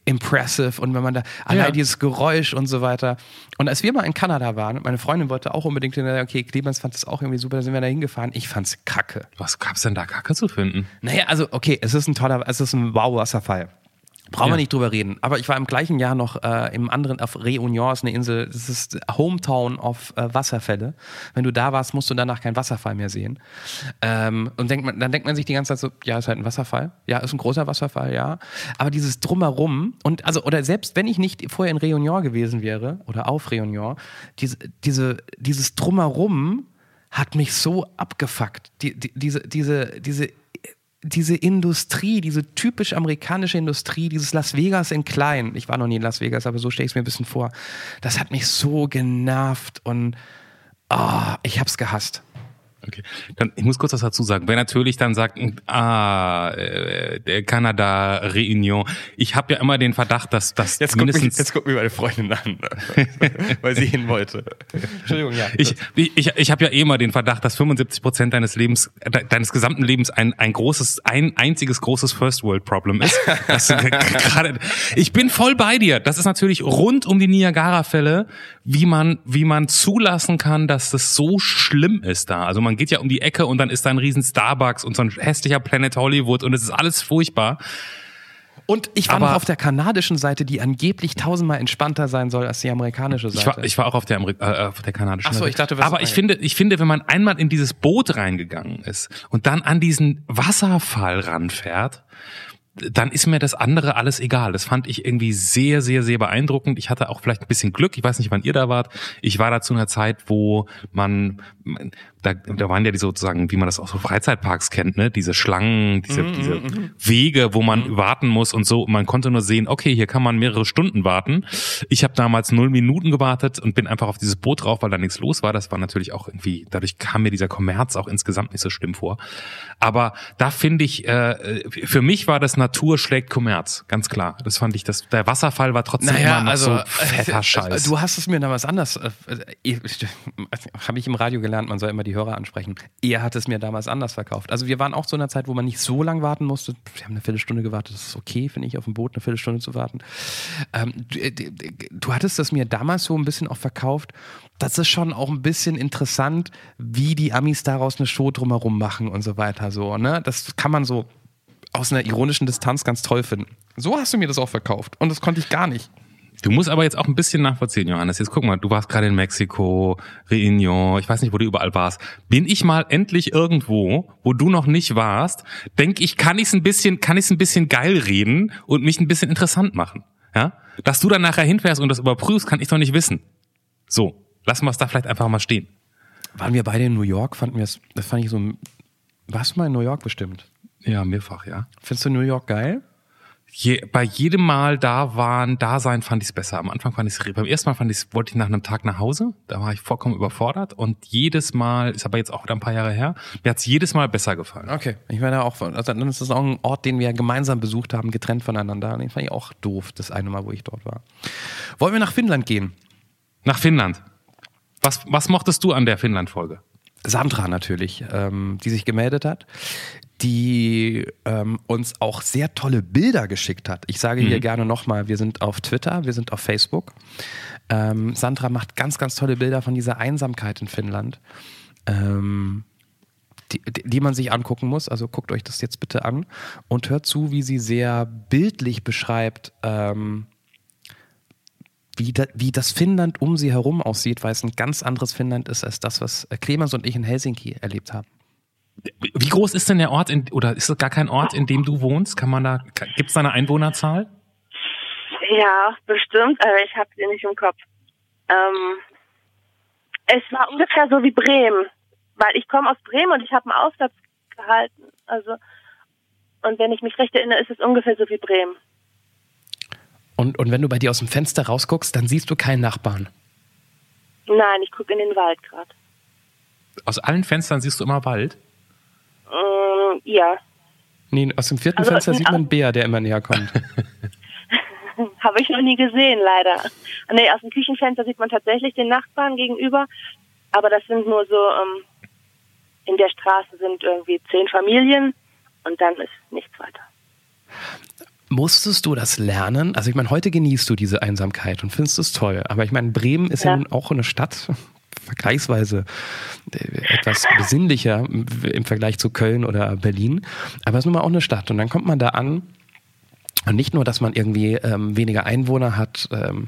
impressive und wenn man da allein ja. dieses Geräusch und so weiter. Und als wir mal in Kanada waren, meine Freundin wollte auch unbedingt hin, okay, Clemens fand das auch irgendwie super, da sind wir da hingefahren. Ich fand's kacke. Was gab's denn da kacke zu finden? Naja, also okay, es ist ein toller, es ist ein Wow-Wasserfall. Brauchen ja. wir nicht drüber reden. Aber ich war im gleichen Jahr noch äh, im anderen, auf Réunion, ist eine Insel, das ist Hometown of äh, Wasserfälle. Wenn du da warst, musst du danach keinen Wasserfall mehr sehen. Ähm, und denkt man, dann denkt man sich die ganze Zeit so, ja, ist halt ein Wasserfall. Ja, ist ein großer Wasserfall, ja. Aber dieses Drumherum und also, oder selbst wenn ich nicht vorher in Réunion gewesen wäre oder auf Réunion, diese, diese, dieses Drumherum hat mich so abgefuckt. Die, die, diese, diese, diese diese Industrie, diese typisch amerikanische Industrie, dieses Las Vegas in klein. Ich war noch nie in Las Vegas, aber so stelle ich es mir ein bisschen vor. Das hat mich so genervt und oh, ich hab's gehasst. Okay. Dann, ich muss kurz was dazu sagen. Wer natürlich dann sagt, ah, äh, der Kanada Reunion. Ich habe ja immer den Verdacht, dass das jetzt mindestens... Guckt mich, jetzt guckt mir meine Freundin an, <laughs> weil sie hin wollte. Entschuldigung, ja. Ich, ich, ich habe ja eh immer den Verdacht, dass 75 Prozent deines Lebens, deines gesamten Lebens ein, ein großes, ein einziges großes First World Problem ist. grade, <laughs> ich bin voll bei dir. Das ist natürlich rund um die Niagara-Fälle, wie man, wie man zulassen kann, dass das so schlimm ist da. Also man geht ja um die Ecke und dann ist da ein riesen Starbucks und so ein hässlicher Planet Hollywood und es ist alles furchtbar. Und ich war Aber noch auf der kanadischen Seite, die angeblich tausendmal entspannter sein soll als die amerikanische Seite. Ich war, ich war auch auf der, Ameri äh, auf der kanadischen Ach so, ich dachte, was Aber ich finde, ich finde, wenn man einmal in dieses Boot reingegangen ist und dann an diesen Wasserfall ranfährt, dann ist mir das andere alles egal. Das fand ich irgendwie sehr, sehr, sehr beeindruckend. Ich hatte auch vielleicht ein bisschen Glück. Ich weiß nicht, wann ihr da wart. Ich war da zu einer Zeit, wo man, da, da waren ja die sozusagen, wie man das auch so Freizeitparks kennt, ne, diese Schlangen, diese, mm, diese mm, Wege, wo man mm. warten muss und so. Man konnte nur sehen, okay, hier kann man mehrere Stunden warten. Ich habe damals null Minuten gewartet und bin einfach auf dieses Boot drauf, weil da nichts los war. Das war natürlich auch irgendwie, dadurch kam mir dieser Kommerz auch insgesamt nicht so schlimm vor. Aber da finde ich, äh, für mich war das Natur schlägt Kommerz, ganz klar. Das fand ich, das, der Wasserfall war trotzdem naja, immer noch also, so fetter äh, Scheiß. Du hast es mir damals anders, äh, äh <laughs> habe ich im Radio gelernt, man soll immer die Hörer ansprechen. Er hat es mir damals anders verkauft. Also wir waren auch zu einer Zeit, wo man nicht so lange warten musste. Wir haben eine Viertelstunde gewartet, das ist okay, finde ich, auf dem Boot eine Viertelstunde zu warten. Ähm, du, äh, du hattest das mir damals so ein bisschen auch verkauft. Das ist schon auch ein bisschen interessant, wie die Amis daraus eine Show drumherum machen und so weiter. So, ne? Das kann man so aus einer ironischen Distanz ganz toll finden. So hast du mir das auch verkauft. Und das konnte ich gar nicht. Du musst aber jetzt auch ein bisschen nachvollziehen, Johannes. Jetzt guck mal, du warst gerade in Mexiko, Réunion, ich weiß nicht, wo du überall warst. Bin ich mal endlich irgendwo, wo du noch nicht warst, denk ich, kann ich es ein bisschen, kann ich es ein bisschen geil reden und mich ein bisschen interessant machen. Ja? Dass du dann nachher hinfährst und das überprüfst, kann ich doch nicht wissen. So, lassen wir es da vielleicht einfach mal stehen. Waren wir beide in New York? Fanden wir es, das fand ich so, warst du mal in New York bestimmt? Ja, mehrfach, ja. Findest du New York geil? Je, bei jedem Mal da waren, da sein, fand ich es besser. Am Anfang fand ich es, beim ersten Mal fand ich wollte ich nach einem Tag nach Hause. Da war ich vollkommen überfordert. Und jedes Mal, ist aber jetzt auch wieder ein paar Jahre her, mir hat es jedes Mal besser gefallen. Okay. Ich meine auch, also dann ist das auch ein Ort, den wir gemeinsam besucht haben, getrennt voneinander. Und den fand ich auch doof, das eine Mal, wo ich dort war. Wollen wir nach Finnland gehen? Nach Finnland. Was, was mochtest du an der Finnland-Folge? Sandra natürlich, ähm, die sich gemeldet hat, die ähm, uns auch sehr tolle Bilder geschickt hat. Ich sage hier gerne nochmal, wir sind auf Twitter, wir sind auf Facebook. Ähm, Sandra macht ganz, ganz tolle Bilder von dieser Einsamkeit in Finnland, ähm, die, die man sich angucken muss. Also guckt euch das jetzt bitte an und hört zu, wie sie sehr bildlich beschreibt, ähm, wie, da, wie das Finnland um sie herum aussieht, weil es ein ganz anderes Finnland ist als das, was Clemens und ich in Helsinki erlebt haben. Wie groß ist denn der Ort in, oder ist es gar kein Ort, in dem du wohnst? Kann man da, gibt es da eine Einwohnerzahl? Ja, bestimmt, aber ich habe sie nicht im Kopf. Ähm, es war ungefähr so wie Bremen, weil ich komme aus Bremen und ich habe einen Aufsatz gehalten. Also und wenn ich mich recht erinnere, ist es ungefähr so wie Bremen. Und, und wenn du bei dir aus dem Fenster rausguckst, dann siehst du keinen Nachbarn. Nein, ich gucke in den Wald gerade. Aus allen Fenstern siehst du immer Wald? Ähm, ja. Nee, aus dem vierten Also, Fenster sieht man einen Bär, der immer näher kommt. <laughs> Habe ich noch nie gesehen, leider. Nee, aus dem Küchenfenster sieht man tatsächlich den Nachbarn gegenüber, aber das sind nur so, ähm, in der Straße sind irgendwie zehn Familien und dann ist nichts weiter. Musstest du das lernen? Also ich meine, heute genießt du diese Einsamkeit und findest es toll. Aber ich meine, Bremen ist ja, Ja. nun auch eine Stadt, vergleichsweise äh, etwas besinnlicher im Vergleich zu Köln oder Berlin. Aber es ist nun mal auch eine Stadt. Und dann kommt man da an und nicht nur, dass man irgendwie ähm, weniger Einwohner hat, ähm,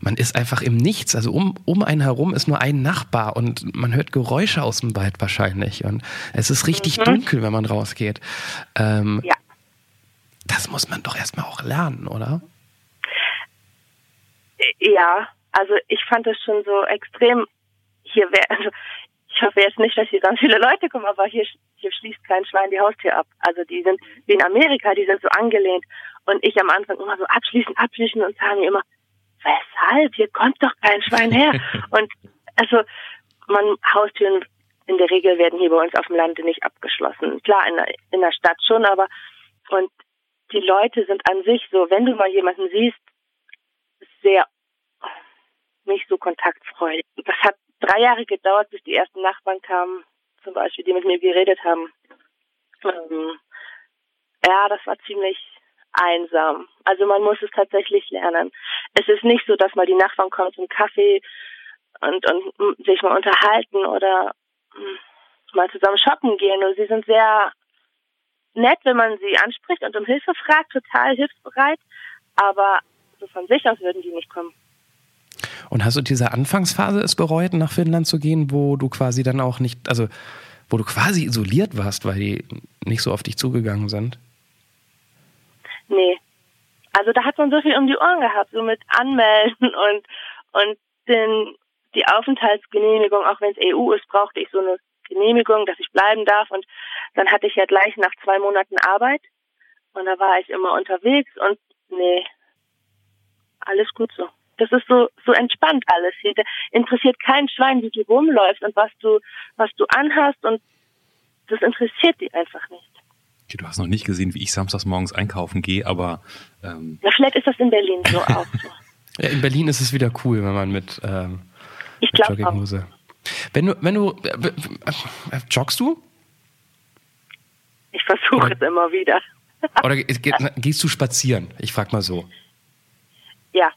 man ist einfach im Nichts. Also um, um einen herum ist nur ein Nachbar und man hört Geräusche aus dem Wald wahrscheinlich. Und es ist richtig dunkel, wenn man rausgeht. Ähm, Ja. Das muss man doch erstmal auch lernen, oder? Ja, also ich fand es schon so extrem. Hier wäre, also ich hoffe jetzt nicht, dass hier ganz viele Leute kommen, aber hier, hier schließt kein Schwein die Haustür ab. Also die sind wie in Amerika, die sind so angelehnt. Und ich am Anfang immer so abschließen, abschließen und sagen immer, weshalb? Hier kommt doch kein Schwein her. <laughs> und also man Haustüren in der Regel werden hier bei uns auf dem Lande nicht abgeschlossen. Klar, in der, in der Stadt schon, aber und die Leute sind an sich so, wenn du mal jemanden siehst, sehr nicht so kontaktfreudig. Das hat drei Jahre gedauert, bis die ersten Nachbarn kamen, zum Beispiel, die mit mir geredet haben. Ähm, ja, das war ziemlich einsam. Also man muss es tatsächlich lernen. Es ist nicht so, dass mal die Nachbarn kommen zum Kaffee und, und sich mal unterhalten oder mm, mal zusammen shoppen gehen. Und sie sind sehr nett, wenn man sie anspricht und um Hilfe fragt, total hilfsbereit. Aber so von sich aus würden die nicht kommen. Und hast du diese Anfangsphase es bereut, nach Finnland zu gehen, wo du quasi dann auch nicht, also wo du quasi isoliert warst, weil die nicht so auf dich zugegangen sind? Nee. Also da hat man so viel um die Ohren gehabt, so mit Anmelden <laughs> und und den, die Aufenthaltsgenehmigung, auch wenn es EU ist, brauchte ich so eine Genehmigung, dass ich bleiben darf. Und dann hatte ich ja gleich nach zwei Monaten Arbeit und da war ich immer unterwegs und nee, alles gut so. Das ist so so entspannt alles hier. Da interessiert kein Schwein, wie du rumläufst und was du was du anhast und das interessiert die einfach nicht. Okay, du hast noch nicht gesehen, wie ich samstags morgens einkaufen gehe, aber ähm, Na, vielleicht ist das in Berlin so <laughs> auch so. Ja, in Berlin ist es wieder cool, wenn man mit, ähm, Ich mit glaube auch. Jogginghose. Wenn du, wenn du, äh, äh, joggst du? Ich versuche es immer wieder. Oder ge- ge- <laughs> gehst du spazieren? Ich frag mal so. Ja.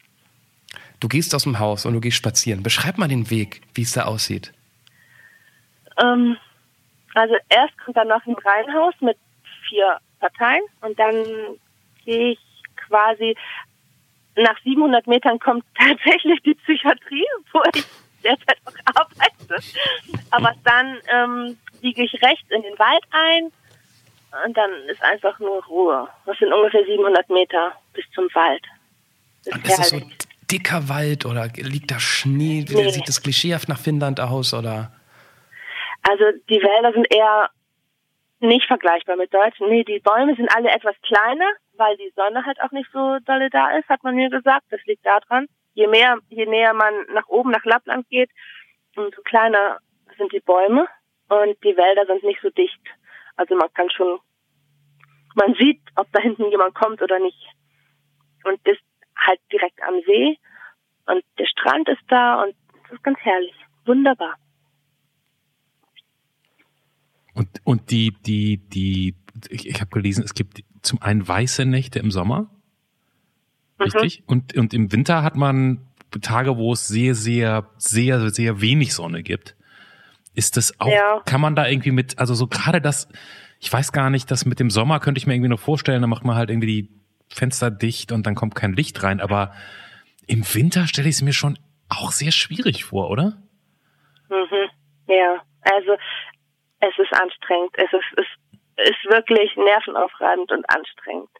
Du gehst aus dem Haus und du gehst spazieren. Beschreib mal den Weg, wie es da aussieht. Ähm, also erst kommt dann noch ein Reihenhaus mit vier Parteien und dann gehe ich quasi nach 700 Metern kommt <laughs> tatsächlich die Psychiatrie, wo ich derzeit auch arbeite. Aber dann ähm, biege ich rechts in den Wald ein und dann ist einfach nur Ruhe. Das sind ungefähr 700 Meter bis zum Wald. Das ist das so herrlich. Dicker Wald oder liegt da Schnee? Nee. Sieht das klischeehaft nach Finnland aus oder? Also die Wälder sind eher nicht vergleichbar mit Deutschen. Nee, die Bäume sind alle etwas kleiner, weil die Sonne halt auch nicht so dolle da ist, hat man mir gesagt. Das liegt daran. Je mehr, je näher man nach oben nach Lappland geht, umso kleiner sind die Bäume und die Wälder sind nicht so dicht. Also man kann schon, man sieht, ob da hinten jemand kommt oder nicht. Und ist halt direkt am See und der Strand ist da und es ist ganz herrlich. Wunderbar. Und, und die, die, die, ich, ich habe gelesen, es gibt zum einen weiße Nächte im Sommer. Richtig? Mhm. Und, und im Winter hat man Tage, wo es sehr, sehr, sehr, sehr wenig Sonne gibt. Ist das auch, ja. kann man da irgendwie mit, also so gerade das, ich weiß gar nicht, das mit dem Sommer könnte ich mir irgendwie noch vorstellen, da macht man halt irgendwie die Fenster dicht und dann kommt kein Licht rein, aber im Winter stelle ich es mir schon auch sehr schwierig vor, oder? Mhm. Ja, also es ist anstrengend. Es ist, es ist wirklich nervenaufreibend und anstrengend.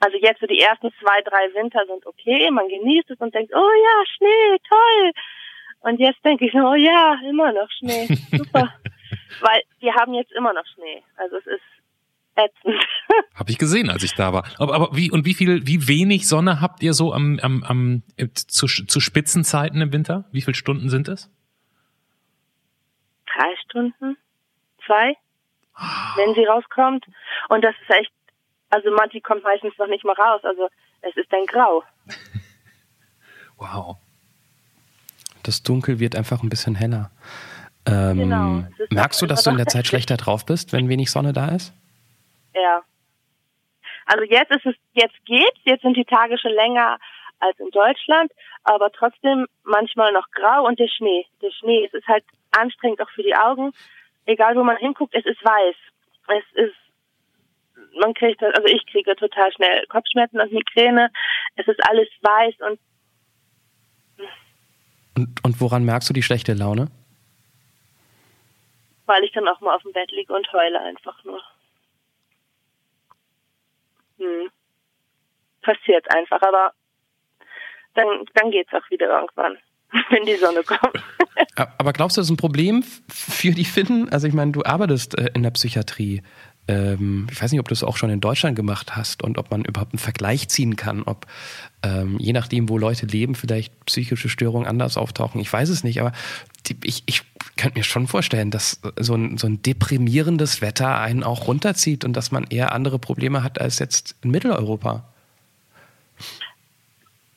Also jetzt so die ersten zwei, drei Winter sind okay, man genießt es und denkt, oh ja, Schnee, toll. Und jetzt denke ich, oh ja, immer noch Schnee, <laughs> super. Weil wir haben jetzt immer noch Schnee. Also es ist ätzend. <laughs> Habe ich gesehen, als ich da war. Aber, aber wie und wie viel, wie wenig Sonne habt ihr so am, am, am zu, zu Spitzenzeiten im Winter? Wie viele Stunden sind es? Drei Stunden, zwei, wenn sie rauskommt. Und das ist echt also Matti kommt meistens noch nicht mal raus. Also es ist ein Grau. <laughs> wow. Das Dunkel wird einfach ein bisschen heller. Ähm, genau. Merkst du, dass du in der Zeit schlechter drauf bist, wenn wenig Sonne da ist? Ja. Also jetzt ist es, jetzt geht's, jetzt sind die Tage schon länger als in Deutschland, aber trotzdem manchmal noch grau und der Schnee. Der Schnee, es ist halt anstrengend auch für die Augen. Egal wo man hinguckt, es ist weiß. Es ist man kriegt, also ich kriege total schnell Kopfschmerzen und Migräne. Es ist alles weiß und und, und woran merkst du die schlechte Laune? Weil ich dann auch mal auf dem Bett liege und heule einfach nur. Hm. Passiert einfach, aber dann, dann es auch wieder irgendwann, <laughs> wenn die Sonne kommt. <laughs> aber glaubst du, das ist ein Problem für die Finnen? Also ich meine, du arbeitest äh, in der Psychiatrie. Ähm, ich weiß nicht, ob du es auch schon in Deutschland gemacht hast und ob man überhaupt einen Vergleich ziehen kann, ob ähm, je nachdem, wo Leute leben, vielleicht psychische Störungen anders auftauchen. Ich weiß es nicht, aber die, ich, ich könnte mir schon vorstellen, dass so ein, so ein deprimierendes Wetter einen auch runterzieht und dass man eher andere Probleme hat als jetzt in Mitteleuropa.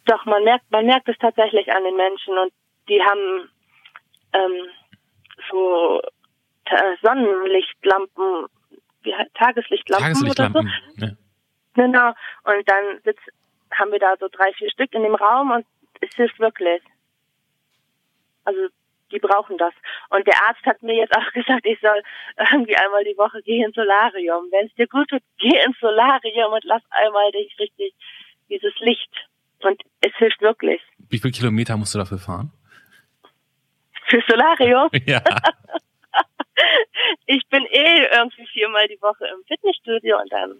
Doch, man merkt, man merkt es tatsächlich an den Menschen und die haben ähm, so Sonnenlichtlampen wie Tageslichtlampen, Tageslichtlampen oder so. Ja. Genau. Und dann sitzt, haben wir da so drei, vier Stück in dem Raum und es hilft wirklich. Also die brauchen das. Und der Arzt hat mir jetzt auch <laughs> gesagt, ich soll irgendwie einmal die Woche gehen ins Solarium. Wenn es dir gut tut, geh ins Solarium und lass einmal dich richtig dieses Licht. Und es hilft wirklich. Wie viele Kilometer musst du dafür fahren? Für Solarium? <laughs> ja. <laughs> ich bin eh irgendwie viermal die Woche im Fitnessstudio und dann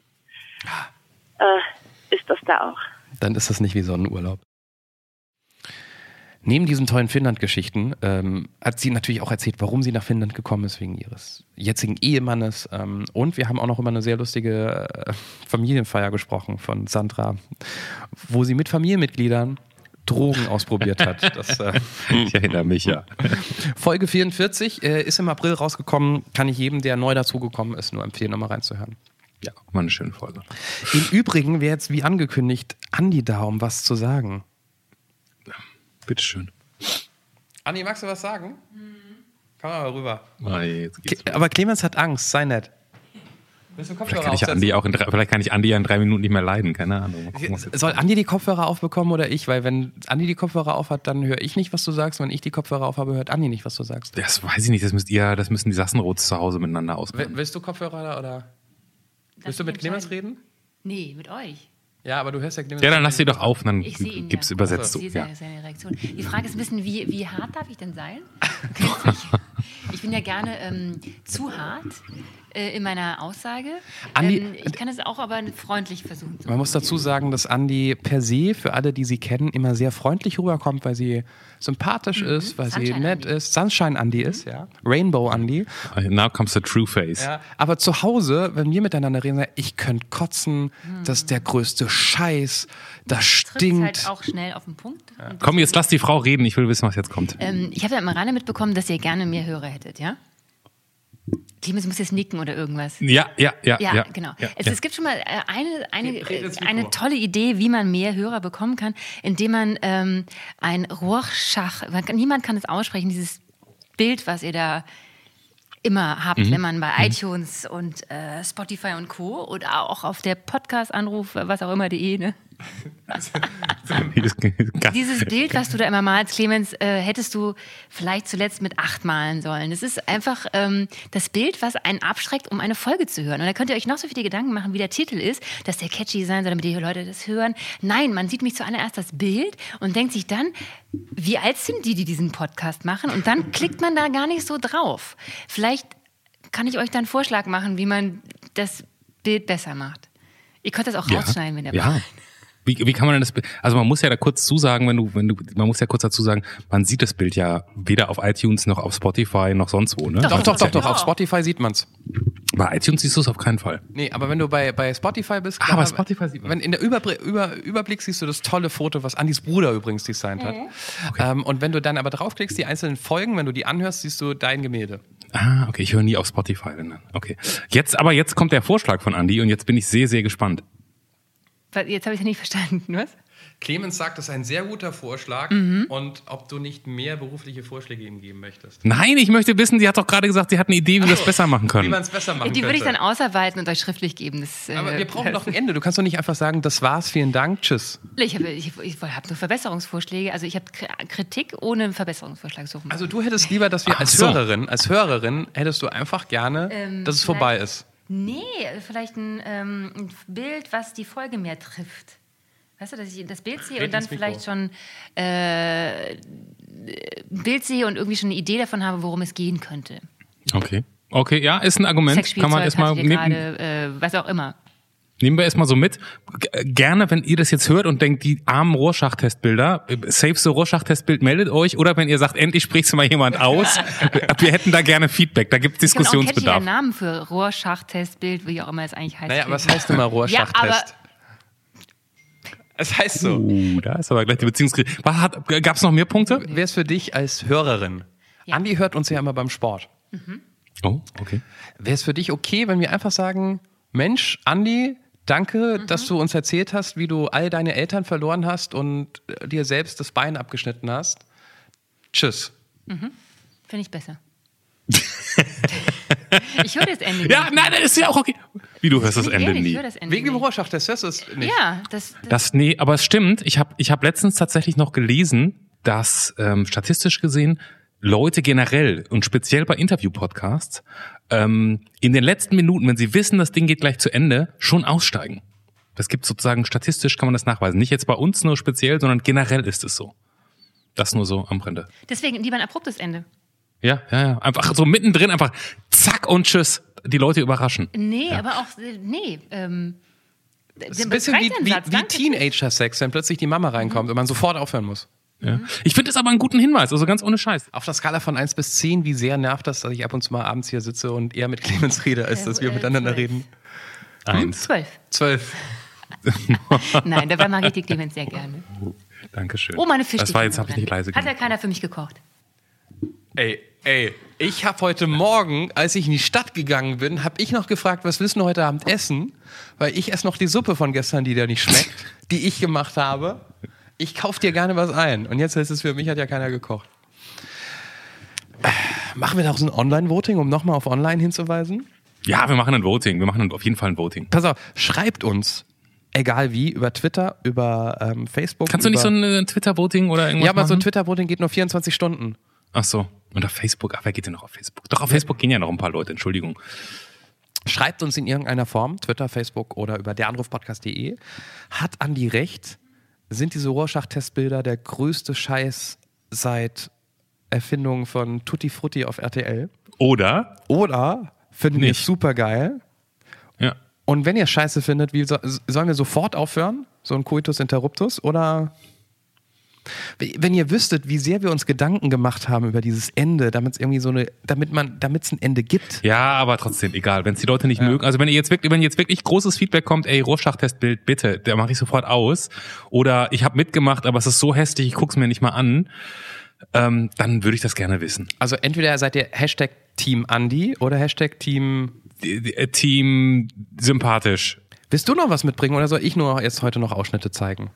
äh, ist das da auch. Dann ist das nicht wie Sonnenurlaub. Neben diesen tollen Finnland-Geschichten ähm, hat sie natürlich auch erzählt, warum sie nach Finnland gekommen ist, wegen ihres jetzigen Ehemannes. Ähm, und wir haben auch noch über eine sehr lustige äh, Familienfeier gesprochen von Sandra, wo sie mit Familienmitgliedern Drogen ausprobiert hat. Das, äh, <laughs> ich erinnere mich, ja. Folge 44 äh, ist im April rausgekommen. Kann ich jedem, der neu dazugekommen ist, nur empfehlen, nochmal reinzuhören. Ja, war eine schöne Folge. Im Übrigen wäre jetzt wie angekündigt Andi da, um was zu sagen. Ja, bitteschön. Andi, magst du was sagen? Mhm. Komm mal rüber. Ah, Aber Clemens hat Angst, sei nett. Vielleicht kann, ich Andi auch in drei, vielleicht kann ich Andi ja in drei Minuten nicht mehr leiden, keine Ahnung. Soll Andi die Kopfhörer aufbekommen oder ich? Weil wenn Andi die Kopfhörer aufhat, dann höre ich nicht, was du sagst. Wenn ich die Kopfhörer aufhabe, hört Andi nicht, was du sagst. Das weiß ich nicht, das müsst ihr, das müssen die Sassenrots zu Hause miteinander ausmachen. Willst du Kopfhörer oder? Willst du mit Clemens reden? Nee, mit euch. Ja, aber du hörst ja Clemens. Ja, dann lass sie doch auf, dann ich ihn, gibt's ja. übersetzt. Also, so. ja. seine Reaktion. Die Frage ist ein bisschen, wie, wie hart darf ich denn sein? <laughs> ich bin ja gerne ähm, zu hart. Äh, in meiner Aussage. Andi- ähm, ich kann es auch aber freundlich versuchen. zu Man muss dazu sagen, dass Andi per se, für alle, die sie kennen, immer sehr freundlich rüberkommt, weil sie sympathisch ist, weil sie Sunshine nett Andi. ist. Sunshine Andi ist, ja. Rainbow Andi. Now comes the true face. Ja, aber zu Hause, wenn wir miteinander reden, sagen, ich könnte kotzen, das ist der größte Scheiß, das Trifft's stinkt. halt auch schnell auf den Punkt. Und Komm, jetzt lass die Frau reden. Ich will wissen, was jetzt kommt. Ähm, ich habe ja immer Rande mitbekommen, dass ihr gerne mehr Hörer hättet, ja? Clemens muss jetzt nicken oder irgendwas. Ja, ja, ja. Ja, ja genau. Ja, es, ja. es gibt schon mal äh, eine, eine, äh, eine tolle Idee, wie man mehr Hörer bekommen kann, indem man ähm, ein Rorschach, man kann, niemand kann es aussprechen, dieses Bild, was ihr da immer habt, Mhm. wenn man bei iTunes und äh, Spotify und Co. oder auch auf der Podcast-Anruf, was auch immer, de, ne? <laughs> Dieses Bild, was du da immer malst, Clemens, äh, hättest du vielleicht zuletzt mit acht malen sollen. Es ist einfach ähm, das Bild, was einen abschreckt, um eine Folge zu hören. Und da könnt ihr euch noch so viele Gedanken machen, wie der Titel ist, dass der catchy sein soll, damit die Leute das hören. Nein, man sieht mich zuallererst das Bild und denkt sich dann, wie alt sind die, die diesen Podcast machen? Und dann klickt man da gar nicht so drauf. Vielleicht kann ich euch dann einen Vorschlag machen, wie man das Bild besser macht. Ihr könnt das auch rausschneiden, wenn ihr Ja. Wie, wie kann man denn das, also man muss ja da kurz zusagen, wenn du, wenn du, man muss ja kurz dazu sagen, man sieht das Bild ja weder auf iTunes noch auf Spotify noch sonst wo, ne? Doch, doch, doch, doch, Ja. auf Spotify sieht man's. Bei iTunes siehst du es auf keinen Fall. Nee, aber wenn du bei, bei Spotify bist, Ah, bei Spotify sieht man. Wenn in der Überbr Über Überblick siehst du das tolle Foto, was Andis Bruder übrigens designt hat. Ähm, und wenn du dann aber draufklickst, die einzelnen Folgen, wenn du die anhörst, siehst du dein Gemälde. Ah, okay, ich höre nie auf Spotify. Wenn dann. Okay. Jetzt, aber jetzt kommt der Vorschlag von Andy und jetzt bin ich sehr, sehr gespannt. Jetzt habe ich es nicht verstanden, was? Clemens sagt, das ist ein sehr guter Vorschlag Mhm. und ob du nicht mehr berufliche Vorschläge ihm geben möchtest. Nein, ich möchte wissen, sie hat doch gerade gesagt, sie hat eine Idee, wie wir es besser machen Wie können. man es besser machen Die würde ich könnte. dann ausarbeiten und euch schriftlich geben. Das, äh, aber wir brauchen noch <laughs> ein Ende. Du kannst doch nicht einfach sagen, das war's, vielen Dank, tschüss. Ich habe ich, ich habe nur Verbesserungsvorschläge. Also ich habe Kritik ohne einen Verbesserungsvorschlag suchen. Also du hättest lieber, dass wir Ach als so. Hörerin, als Hörerin hättest du einfach gerne, Ähm, dass es vorbei ist. Nee, vielleicht ein, ähm, ein Bild, was die Folge mehr trifft. Weißt du, dass ich das Bild sehe Red und dann vielleicht schon äh, ein Bild sehe und irgendwie schon eine Idee davon habe, worum es gehen könnte. Okay. Okay, ja, ist ein Argument. Kann man erstmal gerade, äh, was auch immer. Nehmen wir erstmal so mit. Gerne, wenn ihr das jetzt hört und denkt, die armen Rorschach-Testbilder, äh, save the Rorschach-Testbild, meldet euch. Oder wenn ihr sagt, endlich sprichst du mal jemand aus. <laughs> wir hätten da gerne Feedback, da gibt es Ich habe auch einen catchiger Diskussionsbedarf. Namen für Rohrschachtestbild, wie auch immer es eigentlich heißt. Naja, was heißt immer Ja, Rohrschachtest? aber es heißt so. Uh, da ist aber gleich die Beziehungskrise. Gab es noch mehr Punkte? Wäre es für dich als Hörerin? Ja. Andi hört uns ja immer beim Sport. Oh, okay. Wäre es für dich okay, wenn wir einfach sagen, Mensch, Andi, danke, Mhm. dass du uns erzählt hast, wie du all deine Eltern verloren hast und äh, dir selbst das Bein abgeschnitten hast. Tschüss. finde ich besser. <laughs> ich höre das Ende Ja, nicht. nein, das ist ja auch okay. Wie du hörst das Nicht Ende ehrlich, nie. Ich höre das Ende Wegen dem nicht. Rohrschachtest, hörst du es nicht? Ja, das, das, Das, nee, aber es stimmt. Ich habe ich hab letztens tatsächlich noch gelesen, dass ähm, statistisch gesehen Leute generell und speziell bei Interview-Podcasts ähm, in den letzten Minuten, wenn sie wissen, das Ding geht gleich zu Ende, schon aussteigen. Das gibt sozusagen statistisch kann man das nachweisen. Nicht jetzt bei uns nur speziell, sondern generell ist es so. Das nur so am Rande. deswegen lieber ein abruptes Ende. Ja, ja, ja. Einfach so mittendrin einfach zack und tschüss. Die Leute überraschen. Nee, aber auch, nee. Ähm, Das ist ein bisschen wie, wie, wie Teenager-Sex, wenn plötzlich die Mama reinkommt und man sofort aufhören muss. Ja. Ich finde es aber einen guten Hinweis, also ganz ohne Scheiß. Auf der Skala von 1 bis 10, wie sehr nervt das, dass ich ab und zu mal abends hier sitze und eher mit Clemens rede, als dass wir äh, miteinander zwölf. reden? Eins. Zwölf. 12. <laughs> Nein, dabei mag ich die Clemens sehr gerne. Dankeschön. Oh, meine Fisch. Das war jetzt, habe ich nicht leise Hat ja gemacht. keiner für mich gekocht. Ey, ey, ich habe heute Morgen, als ich in die Stadt gegangen bin, habe ich noch gefragt, was willst du heute Abend essen? Weil ich esse noch die Suppe von gestern, die dir nicht schmeckt, <laughs> die ich gemacht habe. Ich kauf dir gerne was ein. Und jetzt heißt es, für mich hat ja keiner gekocht. Machen wir noch so ein Online-Voting, um nochmal auf Online hinzuweisen? Ja, wir machen ein Voting. Wir machen auf jeden Fall ein Voting. Pass auf, schreibt uns, egal wie, über Twitter, über ähm, Facebook. Kannst du nicht so ein äh, Twitter-Voting oder irgendwas Ja, aber so ein machen? Twitter-Voting geht nur 24 Stunden. Ach so. Und auf Facebook. Ach, wer geht denn noch auf Facebook? Doch, auf Facebook gehen ja noch ein paar Leute. Entschuldigung. Schreibt uns in irgendeiner Form, Twitter, Facebook oder über deranrufpodcast.de. Hat Andi recht? Sind diese Rorschach-Testbilder der größte Scheiß seit Erfindung von Tutti Frutti auf RTL? Oder Oder finden wir super geil. Ja. Und wenn ihr Scheiße findet, wie so, sollen wir sofort aufhören? So ein Coitus Interruptus? Oder wenn ihr wüsstet, wie sehr wir uns Gedanken gemacht haben über dieses Ende, damit es irgendwie so eine, damit man, damit es ein Ende gibt. Ja, aber trotzdem, egal. Wenn es die Leute nicht mögen, also wenn ihr jetzt wirklich, wenn jetzt wirklich großes Feedback kommt, ey, Rorschach-Testbild, bitte, der mache ich sofort aus. Oder ich habe mitgemacht, aber es ist so hässlich, ich guck's mir nicht mal an. Ähm, dann würde ich das gerne wissen. Also entweder seid ihr Hashtag Team Andy oder Hashtag Team. Äh, Team sympathisch. Willst du noch was mitbringen oder soll ich nur jetzt heute noch Ausschnitte zeigen?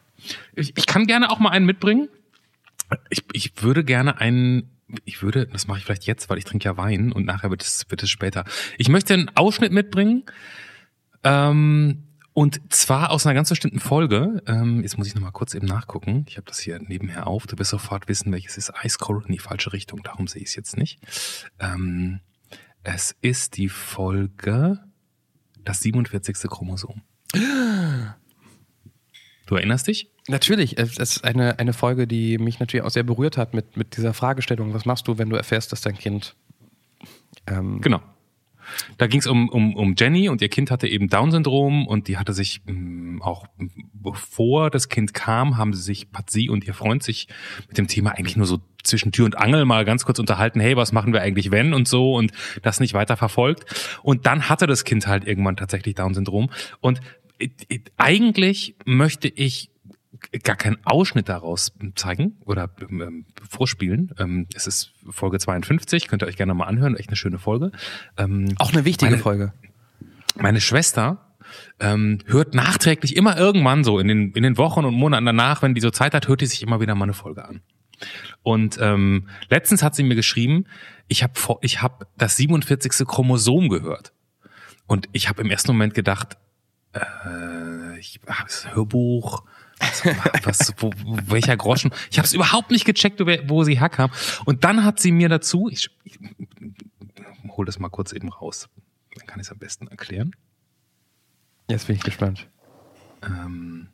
Ich, ich kann gerne auch mal einen mitbringen. Ich, ich würde gerne einen, ich würde, das mache ich vielleicht jetzt, weil ich trinke ja Wein und nachher wird es, wird es später. Ich möchte einen Ausschnitt mitbringen. Ähm, und zwar aus einer ganz bestimmten Folge. Ähm, jetzt muss ich nochmal kurz eben nachgucken. Ich habe das hier nebenher auf. Du wirst sofort wissen, welches ist. Ice Cold in die falsche Richtung. Darum sehe ich es jetzt nicht. Ähm, es ist die Folge das 47. Chromosom. Du erinnerst dich? Natürlich, es ist eine, eine Folge, die mich natürlich auch sehr berührt hat mit, mit dieser Fragestellung, was machst du, wenn du erfährst, dass dein Kind ähm, Genau. Da ging es um, um, um Jenny und ihr Kind hatte eben Down-Syndrom und die hatte sich mh, auch mh, bevor das Kind kam, haben sie sich, hat sie und ihr Freund sich mit dem Thema eigentlich nur so zwischen Tür und Angel mal ganz kurz unterhalten, hey, was machen wir eigentlich wenn und so und das nicht weiter verfolgt. Und dann hatte das Kind halt irgendwann tatsächlich Down-Syndrom und äh, äh, eigentlich möchte ich gar keinen Ausschnitt daraus zeigen oder ähm, vorspielen. Ähm, es ist Folge 52, könnt ihr euch gerne mal anhören, echt eine schöne Folge. Ähm, auch eine wichtige Meine- Folge. meine Schwester ähm, hört nachträglich immer irgendwann so in den, in den Wochen und Monaten danach, wenn die so Zeit hat, hört die sich immer wieder mal eine Folge an. Und ähm, letztens hat sie mir geschrieben, ich habe ich hab das 47. Chromosom gehört. Und ich habe im ersten Moment gedacht, äh, ich habe das Hörbuch, was, was wo, welcher Groschen. Ich habe es überhaupt nicht gecheckt, wo, sie herkam. Und dann hat sie mir dazu, ich, ich hol das mal kurz eben raus, dann kann ich es am besten erklären. Jetzt bin ich gespannt. Ähm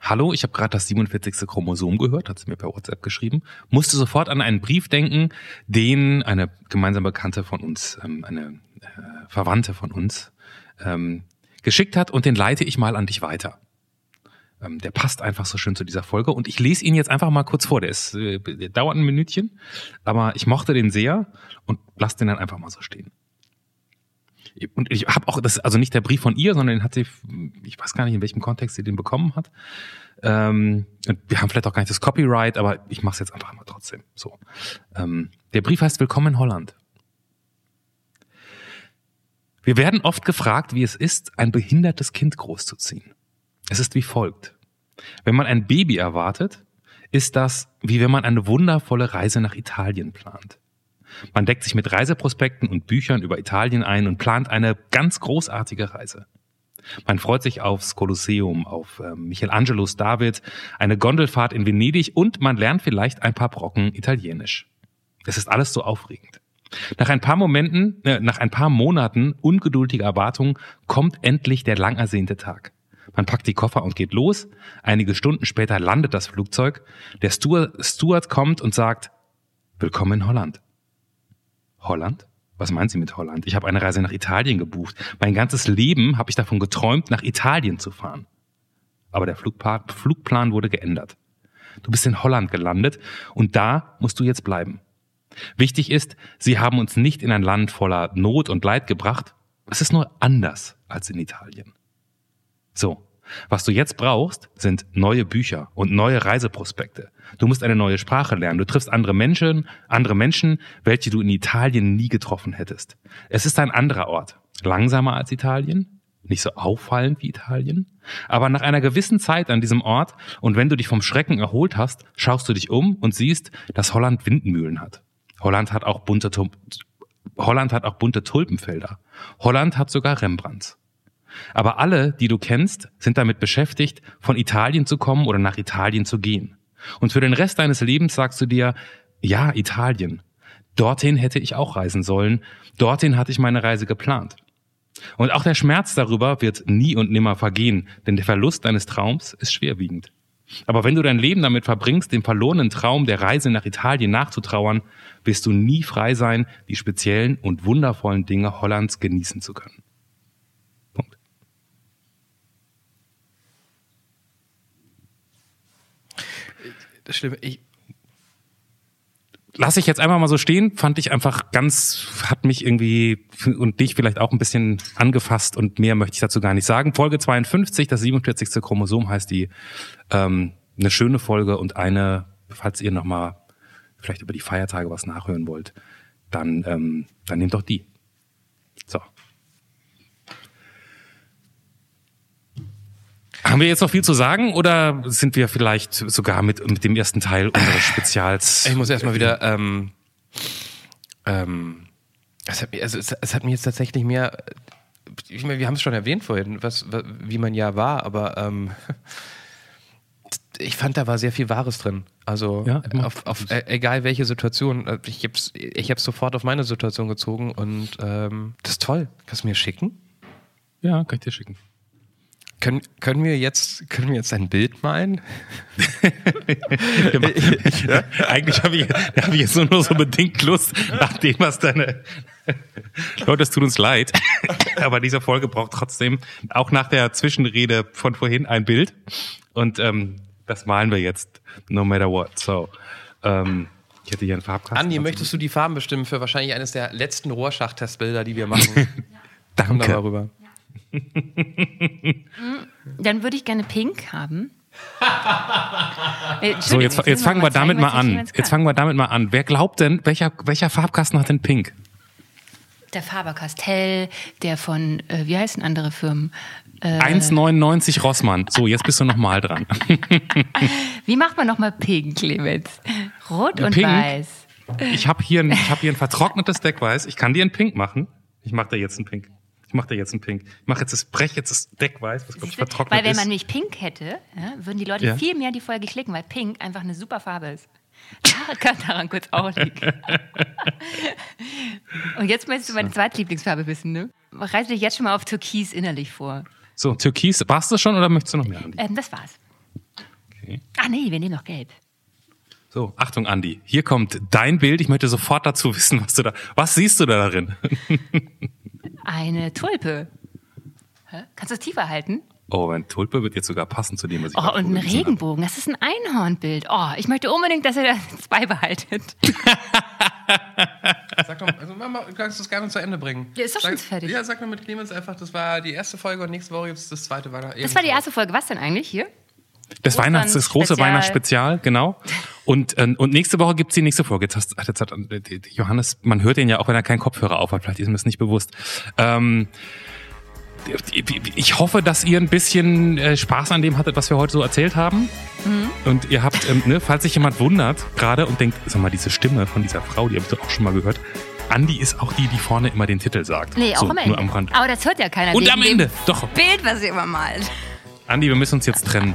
Hallo, ich habe gerade das 47. Chromosom gehört, hat sie mir per WhatsApp geschrieben. Musste sofort an einen Brief denken, den eine gemeinsame Bekannte von uns, ähm, eine äh, Verwandte von uns, ähm, geschickt hat und den leite ich mal an dich weiter. Ähm, der passt einfach so schön zu dieser Folge und ich lese ihn jetzt einfach mal kurz vor. Der, ist, äh, der dauert ein Minütchen, aber ich mochte den sehr und lass den dann einfach mal so stehen. Und ich habe auch, das also nicht der Brief von ihr, sondern den hat sie, ich weiß gar nicht, in welchem Kontext sie den bekommen hat. Ähm, wir haben vielleicht auch gar nicht das Copyright, aber ich mache es jetzt einfach mal trotzdem. So. Ähm, der Brief heißt Willkommen in Holland. Wir werden oft gefragt, wie es ist, ein behindertes Kind großzuziehen. Es ist wie folgt. Wenn man ein Baby erwartet, ist das wie wenn man eine wundervolle Reise nach Italien plant. Man deckt sich mit Reiseprospekten und Büchern über Italien ein und plant eine ganz großartige Reise. Man freut sich aufs Kolosseum, auf äh, Michelangelos David, eine Gondelfahrt in Venedig und man lernt vielleicht ein paar Brocken Italienisch. Es ist alles so aufregend. Nach ein paar Momenten, äh, nach ein paar Monaten ungeduldiger Erwartung kommt endlich der lang ersehnte Tag. Man packt die Koffer und geht los. Einige Stunden später landet das Flugzeug. Der Steward, kommt und sagt, Willkommen in Holland. Holland? Was meint sie mit Holland? Ich habe eine Reise nach Italien gebucht. Mein ganzes Leben habe ich davon geträumt, nach Italien zu fahren. Aber der Flugplan wurde geändert. Du bist in Holland gelandet und da musst du jetzt bleiben. Wichtig ist, sie haben uns nicht in ein Land voller Not und Leid gebracht. Es ist nur anders als in Italien. So, was du jetzt brauchst, sind neue Bücher und neue Reiseprospekte. Du musst eine neue Sprache lernen. Du triffst andere Menschen, andere Menschen, welche du in Italien nie getroffen hättest. Es ist ein anderer Ort. Langsamer als Italien, nicht so auffallend wie Italien. Aber nach einer gewissen Zeit an diesem Ort und wenn du dich vom Schrecken erholt hast, schaust du dich um und siehst, dass Holland Windmühlen hat. Holland hat auch bunte, Holland hat auch bunte Tulpenfelder. Holland hat sogar Rembrandts. Aber alle, die du kennst, sind damit beschäftigt, von Italien zu kommen oder nach Italien zu gehen. Und für den Rest deines Lebens sagst du dir, ja, Italien. Dorthin hätte ich auch reisen sollen. Dorthin hatte ich meine Reise geplant. Und auch der Schmerz darüber wird nie und nimmer vergehen, denn der Verlust deines Traums ist schwerwiegend. Aber wenn du dein Leben damit verbringst, dem verlorenen Traum der Reise nach Italien nachzutrauern, wirst du nie frei sein, die speziellen und wundervollen Dinge Hollands genießen zu können. Punkt. Das Schlimme, ich, lasse ich jetzt einfach mal so stehen, fand ich einfach ganz, hat mich irgendwie und dich vielleicht auch ein bisschen angefasst und mehr möchte ich dazu gar nicht sagen. Folge 52, das 47. Chromosom heißt die, ähm, eine schöne Folge und eine, falls ihr nochmal vielleicht über die Feiertage was nachhören wollt, dann, ähm, dann nehmt doch die. So. Haben wir jetzt noch viel zu sagen oder sind wir vielleicht sogar mit, mit dem ersten Teil unseres <sighs> Spezials? Ich muss erstmal wieder, ähm, ähm, es hat, also es, es hat mir jetzt tatsächlich mehr, ich meine, wir haben es schon erwähnt vorhin, was, wie man ja war, aber ähm, ich fand, da war sehr viel Wahres drin. Also Ja, auf, auf, e- egal welche Situation, äh, ich hab's, ich hab's sofort auf meine Situation gezogen und ähm, das ist toll. Kannst du mir schicken? Ja, kann ich dir schicken. Können, können wir jetzt können wir jetzt ein Bild malen? <laughs> Eigentlich habe ich, hab ich jetzt nur, nur so bedingt Lust, nach dem, was deine. <laughs> Leute, es tut uns leid. <laughs> Aber diese Folge braucht trotzdem auch nach der Zwischenrede von vorhin ein Bild. Und ähm, das malen wir jetzt, no matter what. So. Ähm, ich hätte hier einen Farbkasten. Andi, möchtest du die Farben bestimmen für wahrscheinlich eines der letzten Rohrschacht-Testbilder, die wir machen? Komm da mal Danke. rüber. Dann würde ich gerne pink haben. Äh, So, jetzt, jetzt fangen wir damit mal an. Jetzt fangen wir damit mal an. Wer glaubt denn, welcher, welcher Farbkasten hat denn Pink? Der Faber Castell, der von, äh, wie heißen andere Firmen? Äh, 1,99 Rossmann. So, jetzt bist du nochmal dran. <laughs> wie macht man nochmal pink, Clemens? Rot und Pink? weiß. Ich habe hier, ein- ich hab hier ein vertrocknetes Deckweiß. Ich kann dir ein Pink machen. Ich mache dir jetzt ein Pink. Ich mache dir jetzt ein Pink. Ich mache jetzt das, brech jetzt das Deckweiß, was glaube ich vertrocknet Weil wenn ist. man nicht pink hätte, ja, würden die Leute Ja. viel mehr die Folge klicken, weil pink einfach eine super Farbe ist. Daran kann daran kurz auch liegen. <laughs> Und jetzt möchtest du meine zweite Lieblingsfarbe wissen, ne? Reiß dich jetzt schon mal auf Türkis innerlich vor. So, Türkis, warst du schon oder möchtest du noch mehr, Andi? Ähm, das war's. Okay. Ach nee, wir nehmen noch gelb. So, Achtung, Andi. Hier kommt dein Bild. Ich möchte sofort dazu wissen, was du da, was siehst du da darin? <laughs> Eine Tulpe. Hä? Kannst du es tiefer halten? Oh, ein Tulpe wird jetzt sogar passen zu dem, was ich Oh, und ein. Regenbogen. Das ist ein Einhornbild. Oh, ich möchte unbedingt, dass ihr das <laughs> beibehaltet. <laughs> Sag doch, also Mama, du kannst das gerne zu Ende bringen. Ja, ist doch sag, schon fertig. Ja, sag nur mit Clemens einfach, das war die erste Folge und nächste Woche gibt's das zweite Weihnachten. Das war die erste Folge. Was denn eigentlich hier? Das Weihnachts, das große Spezial. Weihnachtsspezial, genau. Und, äh, und nächste Woche gibt's die nächste Folge. Jetzt hast, jetzt hat äh, Johannes, man hört den ja auch, wenn er keinen Kopfhörer auf hat. Vielleicht ist ihm das nicht bewusst. Ähm, ich hoffe, dass ihr ein bisschen äh, Spaß an dem hattet, was wir heute so erzählt haben. Mhm. Und ihr habt, ähm, ne, falls sich jemand wundert gerade und denkt, sag mal, diese Stimme von dieser Frau, die habe ich doch auch schon mal gehört. Andi ist auch die, die vorne immer den Titel sagt. Nee, auch so, am Ende. Nur am Rand. Aber das hört ja keiner. Und am Ende, doch. Bild, was ihr immer malt. Andi, wir müssen uns jetzt trennen.